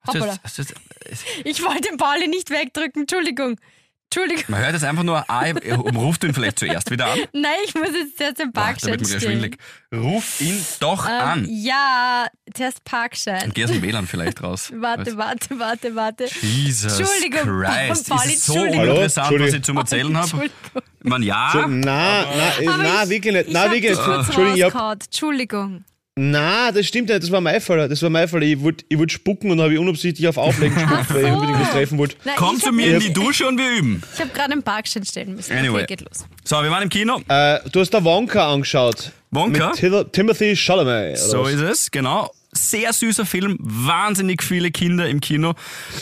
hast du Hoppala. jetzt- hast du jetzt- Ich wollte den Pauli nicht wegdrücken. Entschuldigung. Entschuldigung. man hört jetzt einfach nur, ah, du ihn vielleicht zuerst wieder an? Nein, ich muss jetzt erst den Boah, da Parkschein wird mir gleich stellen. schwindelig. Ruf ihn doch Ähm, an. ja, zuerst Parkschein. Geh aus dem WLAN vielleicht raus. (laughs) Warte, warte, warte, warte. Jesus Entschuldigung, Christ. Pauli, ist es so Hallo, was ich zum Erzählen habe? Entschuldigung. Man, ja. So, na, na, Aber na, ich- wirklich nicht. Hab wirklich nicht. kurz Entschuldigung. Entschuldigung. Na, das stimmt nicht. Das war mein Fehler. Das war mein Fehler. Ich wollte ich wollt spucken und habe ich unabsichtlich auf Auflegen gespuckt, weil ich so. unbedingt was treffen wollte. Komm zu mir in die Dusche und wir üben. Ich habe gerade einen Parkschein stellen müssen. Anyway. Okay, geht los. So, wir waren im Kino. Äh, du hast da Wonka angeschaut. Wonka? Mit Tim Timothy Chalamet. So was? ist es, genau. Sehr süßer Film, wahnsinnig viele Kinder im Kino.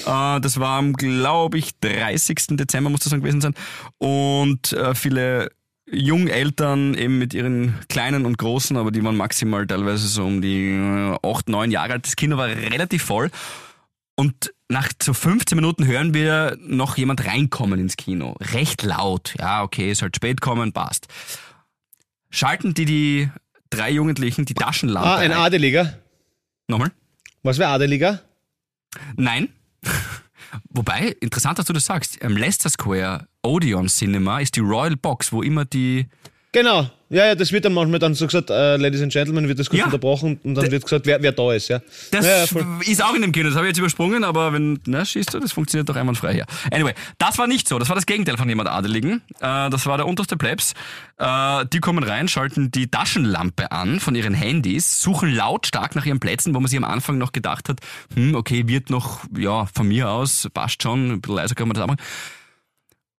Äh, das war am, glaube ich, 30. Dezember muss das dann gewesen sein. Und äh, viele Jungeltern eben mit ihren Kleinen und Großen, aber die waren maximal teilweise so um die äh, 8, 9 Jahre alt. Das Kino war relativ voll. Und nach so 15 Minuten hören wir noch jemand reinkommen ins Kino. Recht laut. Ja, okay, ist halt spät kommen, passt. Schalten die die drei Jugendlichen die Taschenlampe Ah, ein ein. Adeliger. Nochmal? Was wäre Adeliger? Nein. Wobei, interessant, dass du das sagst. Im Leicester Square Odeon Cinema ist die Royal Box, wo immer die. Genau. Ja, ja, das wird dann manchmal dann so gesagt, äh, Ladies and Gentlemen, wird das kurz Ja. unterbrochen und dann wird gesagt, wer, wer da ist, ja. Das ja, ist auch in dem Kino, das habe ich jetzt übersprungen, aber wenn, na, schießt du, das funktioniert doch einwandfrei hier. Anyway, das war nicht so, das war das Gegenteil von jemand Adeligen. Äh, das war der unterste Plebs. Äh, die kommen rein, schalten die Taschenlampe an von ihren Handys, suchen lautstark nach ihren Plätzen, wo man sich am Anfang noch gedacht hat, hm, okay, wird noch, ja, von mir aus, passt schon, ein bisschen leiser kann man das auch machen.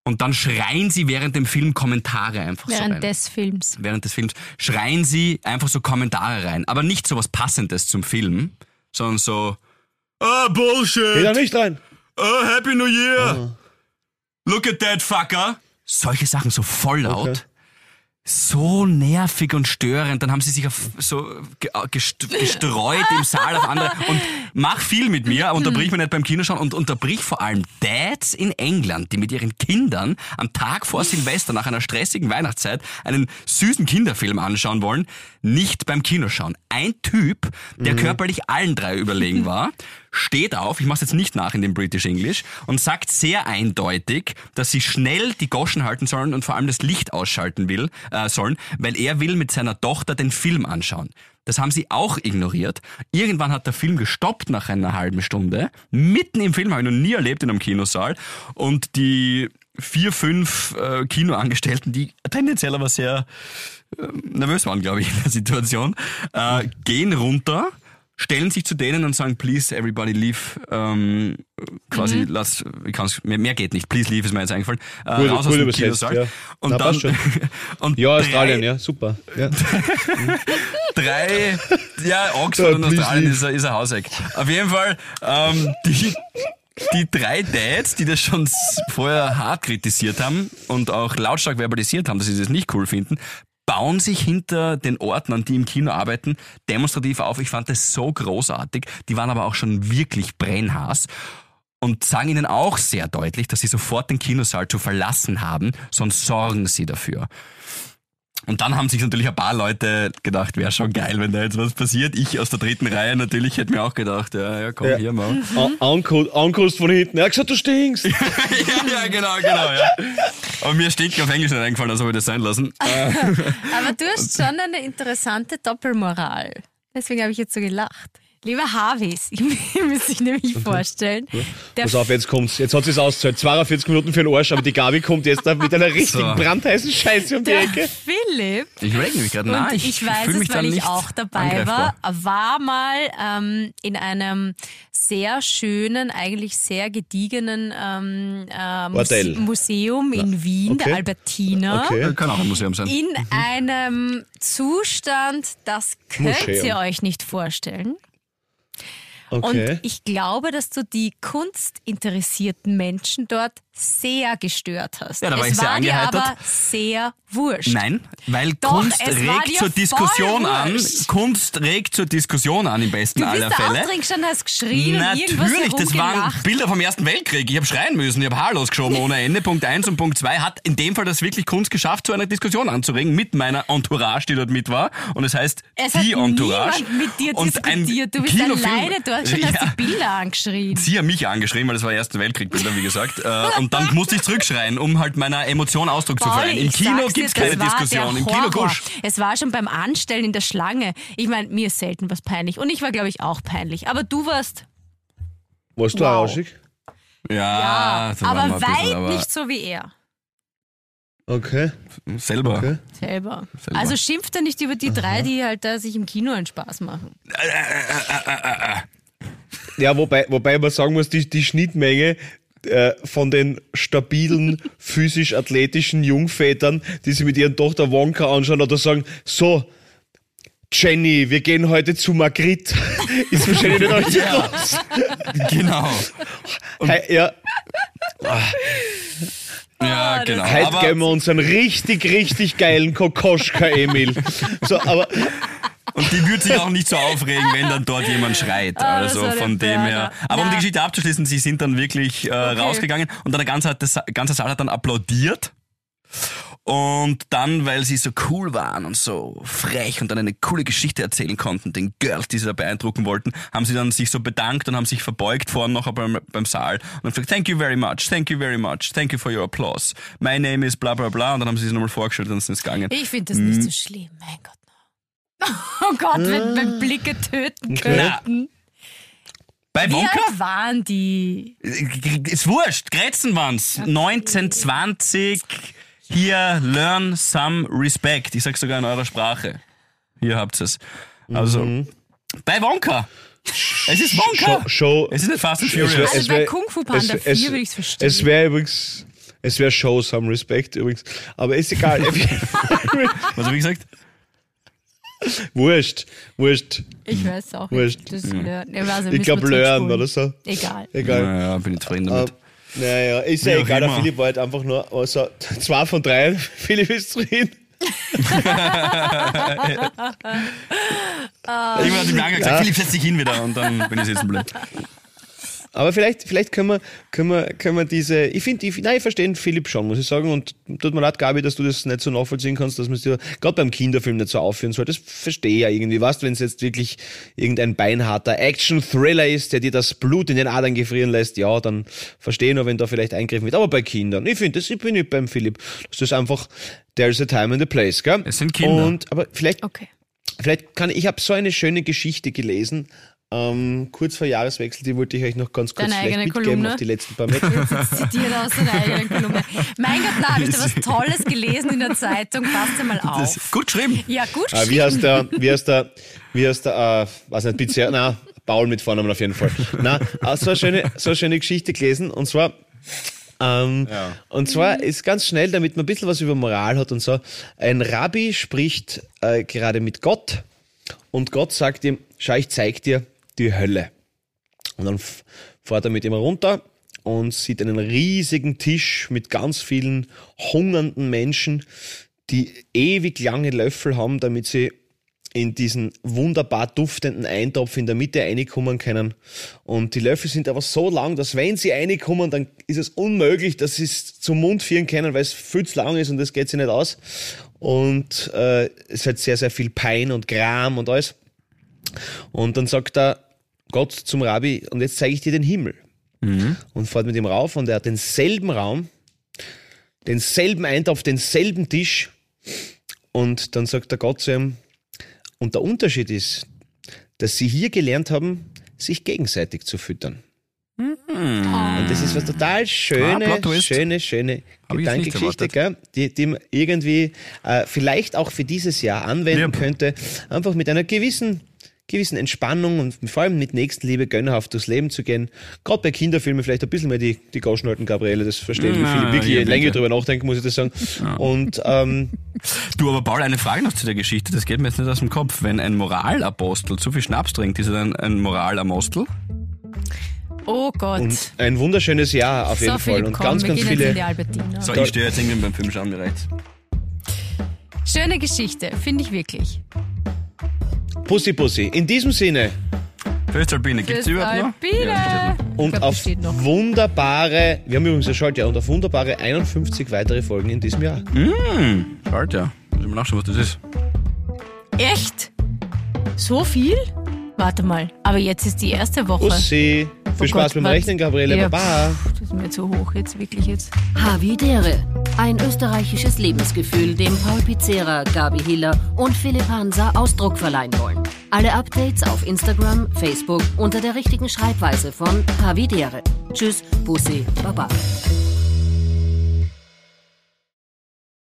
Und dann schreien sie während dem Film Kommentare einfach so Während rein. des Films. während des Films schreien sie einfach so Kommentare rein. Aber nicht so was Passendes zum Film, sondern so, ah, Geh da Bullshit, nicht rein. ah, Happy New Year, look at that fucker. Solche Sachen so voll laut. Okay. So nervig und störend. Dann haben sie sich auf so ge- gest- gestreut im Saal auf andere. Und mach viel mit mir, unterbrich mich nicht beim Kinoschauen und unterbrich vor allem Dads in England, die mit ihren Kindern am Tag vor Silvester nach einer stressigen Weihnachtszeit einen süßen Kinderfilm anschauen wollen, nicht beim Kinoschauen. Ein Typ, der körperlich allen drei überlegen war, steht auf, ich mach's jetzt nicht nach in dem British English, und sagt sehr eindeutig, dass sie schnell die Goschen halten sollen und vor allem das Licht ausschalten will, äh, sollen, weil er will mit seiner Tochter den Film anschauen. Das haben sie auch ignoriert. Irgendwann hat der Film gestoppt nach einer halben Stunde. Mitten im Film habe ich noch nie erlebt in einem Kinosaal. Und die vier, fünf äh, Kinoangestellten, die tendenziell aber sehr äh, nervös waren, glaube ich, in der Situation, äh, gehen runter, stellen sich zu denen und sagen, please everybody leave, ähm, quasi, lass, ich kann's, mehr, mehr geht nicht, please leave ist mir jetzt eingefallen, äh, Cool- raus cool aus dem Kinosaal. ja. Und Na, dann, (laughs) und Ja, drei- Australien, ja, super. Ja. (laughs) drei, ja, Oxford (laughs) Ja, und Australien leave. ist, ein- ist ein Hauseck. Auf jeden Fall, ähm, die, die drei Dads, die das schon vorher hart kritisiert haben und auch lautstark verbalisiert haben, dass sie das nicht cool finden, bauen sich hinter den Ordnern, die im Kino arbeiten, demonstrativ auf. Ich fand das so großartig. Die waren aber auch schon wirklich brennhaß und sagen ihnen auch sehr deutlich, dass sie sofort den Kinosaal zu verlassen haben, sonst sorgen sie dafür. Und dann haben sich natürlich ein paar Leute gedacht, wäre schon geil, wenn da jetzt was passiert. Ich aus der dritten Reihe natürlich hätte mir auch gedacht, ja, ja, komm, Ja. hier mal. Ankost, von hinten. Er hat gesagt, du stinkst. (laughs) ja, ja, genau, genau, ja. Aber mir ist Stinken auf Englisch nicht eingefallen, also habe ich das sein lassen. (laughs) Aber du hast schon eine interessante Doppelmoral. Deswegen habe ich jetzt so gelacht. Lieber Harvis, (laughs) ich muss sich nämlich vorstellen, der Pass auf, jetzt kommt's. Jetzt hat sie es ausgezahlt. 42 Minuten für den Arsch, aber die Gabi kommt jetzt da mit einer richtigen So. brandheißen Scheiße um die der Ecke. Philipp Ich reg mich gerade nach. ich, Ich, weiß es, weil ich auch dabei angreifbar. war, war mal ähm, in einem sehr schönen, eigentlich sehr gediegenen ähm, äh, Muse. Museum in Wien, okay. der Albertina. Okay. Kann auch ein Museum sein. In einem Zustand, das könnt Museum. ihr euch nicht vorstellen. Okay. Und ich glaube, dass du die kunstinteressierten Menschen dort sehr gestört hast. Ja, da war es ich sehr war dir aber sehr wurscht. Nein, weil Doch, Kunst regt zur Diskussion an. Kunst regt zur Diskussion an im besten Du bist aller Fälle. drin gestanden, hast geschrien und irgendwas Natürlich, das waren. Bilder vom Ersten Weltkrieg. Ich habe schreien müssen, ich habe Haar losgeschoben ohne Ende. Punkt eins und Punkt zwei hat in dem Fall das wirklich Kunst geschafft, zu einer Diskussion anzuregen mit meiner Entourage, die dort mit war. Und es heißt Es die Entourage. niemand mit dir und ein. Du bist Kinofilm- schon, hast Ja. die Bilder angeschrien. Sie haben mich angeschrien, weil das war Erste Weltkriegbilder, wie gesagt. Äh, Und dann (laughs) musste ich zurückschreien, um halt meiner Emotion Ausdruck zu Pauli, verleihen. Im Kino gibt's das keine Diskussion. Im Kino gusch. Es war schon beim Anstellen in der Schlange. Ich meine, mir ist selten was peinlich. Und ich war, glaube ich, auch peinlich. Aber du warst, Warst du Wow. auch rauschig? Ja, ja, aber ein bisschen, weit aber nicht so wie er Okay. Selber. Okay. selber. Selber. Also schimpft er nicht über die drei, die halt da sich im Kino einen Spaß machen. Ja, wobei, wobei man sagen muss, die, die Schnittmenge äh, von den stabilen, physisch-athletischen Jungvätern, die sich mit ihren Tochter Wonka anschauen oder sagen, so, Jenny, wir gehen heute zu Magritte, (laughs) ist wahrscheinlich nicht richtig los. Genau. (laughs) Hei- Ja, Ja, genau. heute Aber geben wir uns einen richtig, richtig geilen Kokoschka, Emil. So, aber Und die würde sich auch nicht so aufregen, wenn dann dort jemand schreit. Das also von dem her. Aber um Na. die Geschichte abzuschließen, sie sind dann wirklich äh, rausgegangen und dann der ganze, der ganze Saal hat dann applaudiert. Und dann, weil sie so cool waren und so frech und dann eine coole Geschichte erzählen konnten, den Girls, die sie da beeindrucken wollten, haben sie dann sich so bedankt und haben sich verbeugt vorne noch beim, beim Saal und haben gesagt, thank you very much, thank you very much, thank you for your applause. My name is bla bla bla und dann haben sie sich nochmal vorgestellt und dann sind sie gegangen. Ich finde das nicht so schlimm, mein Gott. (laughs) Oh Gott, wenn, wenn Blicke töten könnten. Bei Wie Wonka? alt waren die? Ist wurscht, Grätzen waren's. 1920. Hier, learn some respect. Ich sag's sogar in eurer Sprache. Hier habt es. Also, bei Wonka. Es ist Wonka. Show, Show Es ist nicht Fast and Es wär- Furious. Also es bei wär- Kung Fu Panda es- 4 es- würde ich's verstehen. Es wäre übrigens, Es wäre Show some respect übrigens. Aber ist egal. Was habe ich gesagt? (laughs) wurscht, wurscht. Ich weiß auch Wurscht. nicht. Das, ja, ich weiß, Ich glaube Learn oder so. Egal. Egal. Naja, bin ich zufrieden Äh, damit. naja, ist ja egal. Der. Philipp war halt einfach nur also, zwei von drei. (laughs) Philipp ist drin. Irgendwann hat die Blanca gesagt, Philipp, setz dich hin wieder und dann bin ich sitzen bleiben. Aber vielleicht, vielleicht können wir, können wir, können wir diese, ich finde, ich, nein, ich verstehe den Philipp schon, muss ich sagen, und tut mir leid, Gabi, dass du das nicht so nachvollziehen kannst, dass man es dir, gerade beim Kinderfilm nicht so aufführen soll, das verstehe ich ja irgendwie, weißt, wenn es jetzt wirklich irgendein beinharter Action-Thriller ist, der dir das Blut in den Adern gefrieren lässt, ja, dann verstehe ich nur, wenn da vielleicht eingriffen wird, aber bei Kindern, ich finde, das ich bin nicht beim Philipp, das ist einfach, there's a time and a place, gell? Es sind Kinder. Und, aber vielleicht, Okay. Vielleicht kann ich habe so eine schöne Geschichte gelesen. Ähm, kurz vor Jahreswechsel, die wollte ich euch noch ganz kurz Deine vielleicht eigene mitgeben Kolumne? auf die letzten paar Meter. Jetzt zitiert aus seiner eigenen Kolumne. Mein Gott, da habe ich da was (laughs) Tolles gelesen in der Zeitung. Passt mal auf. Das, gut geschrieben. Ja, gut Ah, wie heißt der, wie heißt der, wie heißt der, äh, weiß nicht, Pizza, na, Paul mit Vornamen auf jeden Fall. Na, äh, so eine schöne, so eine schöne Geschichte gelesen und zwar, ähm, Ja. und zwar ist ganz schnell, damit man ein bisschen was über Moral hat und so, ein Rabbi spricht äh, gerade mit Gott und Gott sagt ihm, schau, ich zeig dir die Hölle. Und dann fährt er mit ihm runter und sieht einen riesigen Tisch mit ganz vielen hungernden Menschen, die ewig lange Löffel haben, damit sie in diesen wunderbar duftenden Eintopf in der Mitte reinkommen können. Und die Löffel sind aber so lang, dass wenn sie reinkommen, dann ist es unmöglich, dass sie es zum Mund führen können, weil es viel zu lang ist und das geht sich nicht aus. Und äh, es hat sehr, sehr viel Pein und Gram und alles. Und dann sagt er Gott zum Rabbi, und jetzt zeige ich dir den Himmel. Und fährt mit ihm rauf und er hat denselben Raum, denselben Eintopf, denselben Tisch. Und dann sagt der Gott zu ihm, und der Unterschied ist, dass sie hier gelernt haben, sich gegenseitig zu füttern. Und das ist was total Ah, schöne, Twist. schöne, schöne Gedankengeschichte, gell? Die, die man irgendwie äh, vielleicht auch für dieses Jahr anwenden Ja. könnte. Einfach mit einer gewissen, gewissen Entspannung und vor allem mit Nächstenliebe gönnerhaft durchs Leben zu gehen. Gerade bei Kinderfilmen vielleicht ein bisschen mehr die, die Goschen halten, Gabriele, das verstehe ich, wie Na, viele wirklich ja, länger drüber nachdenken, muss ich das sagen. (laughs) Und ähm, Du, aber Paul, eine Frage noch zu der Geschichte, das geht mir jetzt nicht aus dem Kopf. Wenn ein Moralapostel zu viel Schnaps trinkt, ist er dann ein Moralapostel? Oh Gott. und ein wunderschönes Jahr auf so, jeden Fall. Und komm, ganz, wir ganz gehen jetzt in viele. So, ich stehe jetzt irgendwie beim Film schauen, mir reicht's. Schöne Geschichte, finde ich wirklich. Pussy Pussy. In diesem Sinne Föstalpine, gibt's die überhaupt noch? Ja, und glaub, auf noch. wunderbare, wir haben übrigens ein Schaltjahr, und auf wunderbare 51 weitere Folgen in diesem Jahr. Mmh, Schalt ja. Muss ich mal nachschauen, was das ist. Echt? So viel? Warte mal, aber jetzt ist die erste Woche. Viel Oh Spaß Gott, beim was- Rechnen, Gabriele. Ja, Baba. Das ist mir zu hoch jetzt, wirklich jetzt. Havidere. Ein österreichisches Lebensgefühl, dem Paul Pizzera, Gabi Hiller und Philipp Hansa Ausdruck verleihen wollen. Alle Updates auf Instagram, Facebook unter der richtigen Schreibweise von Havidere. Tschüss, Bussi, Baba.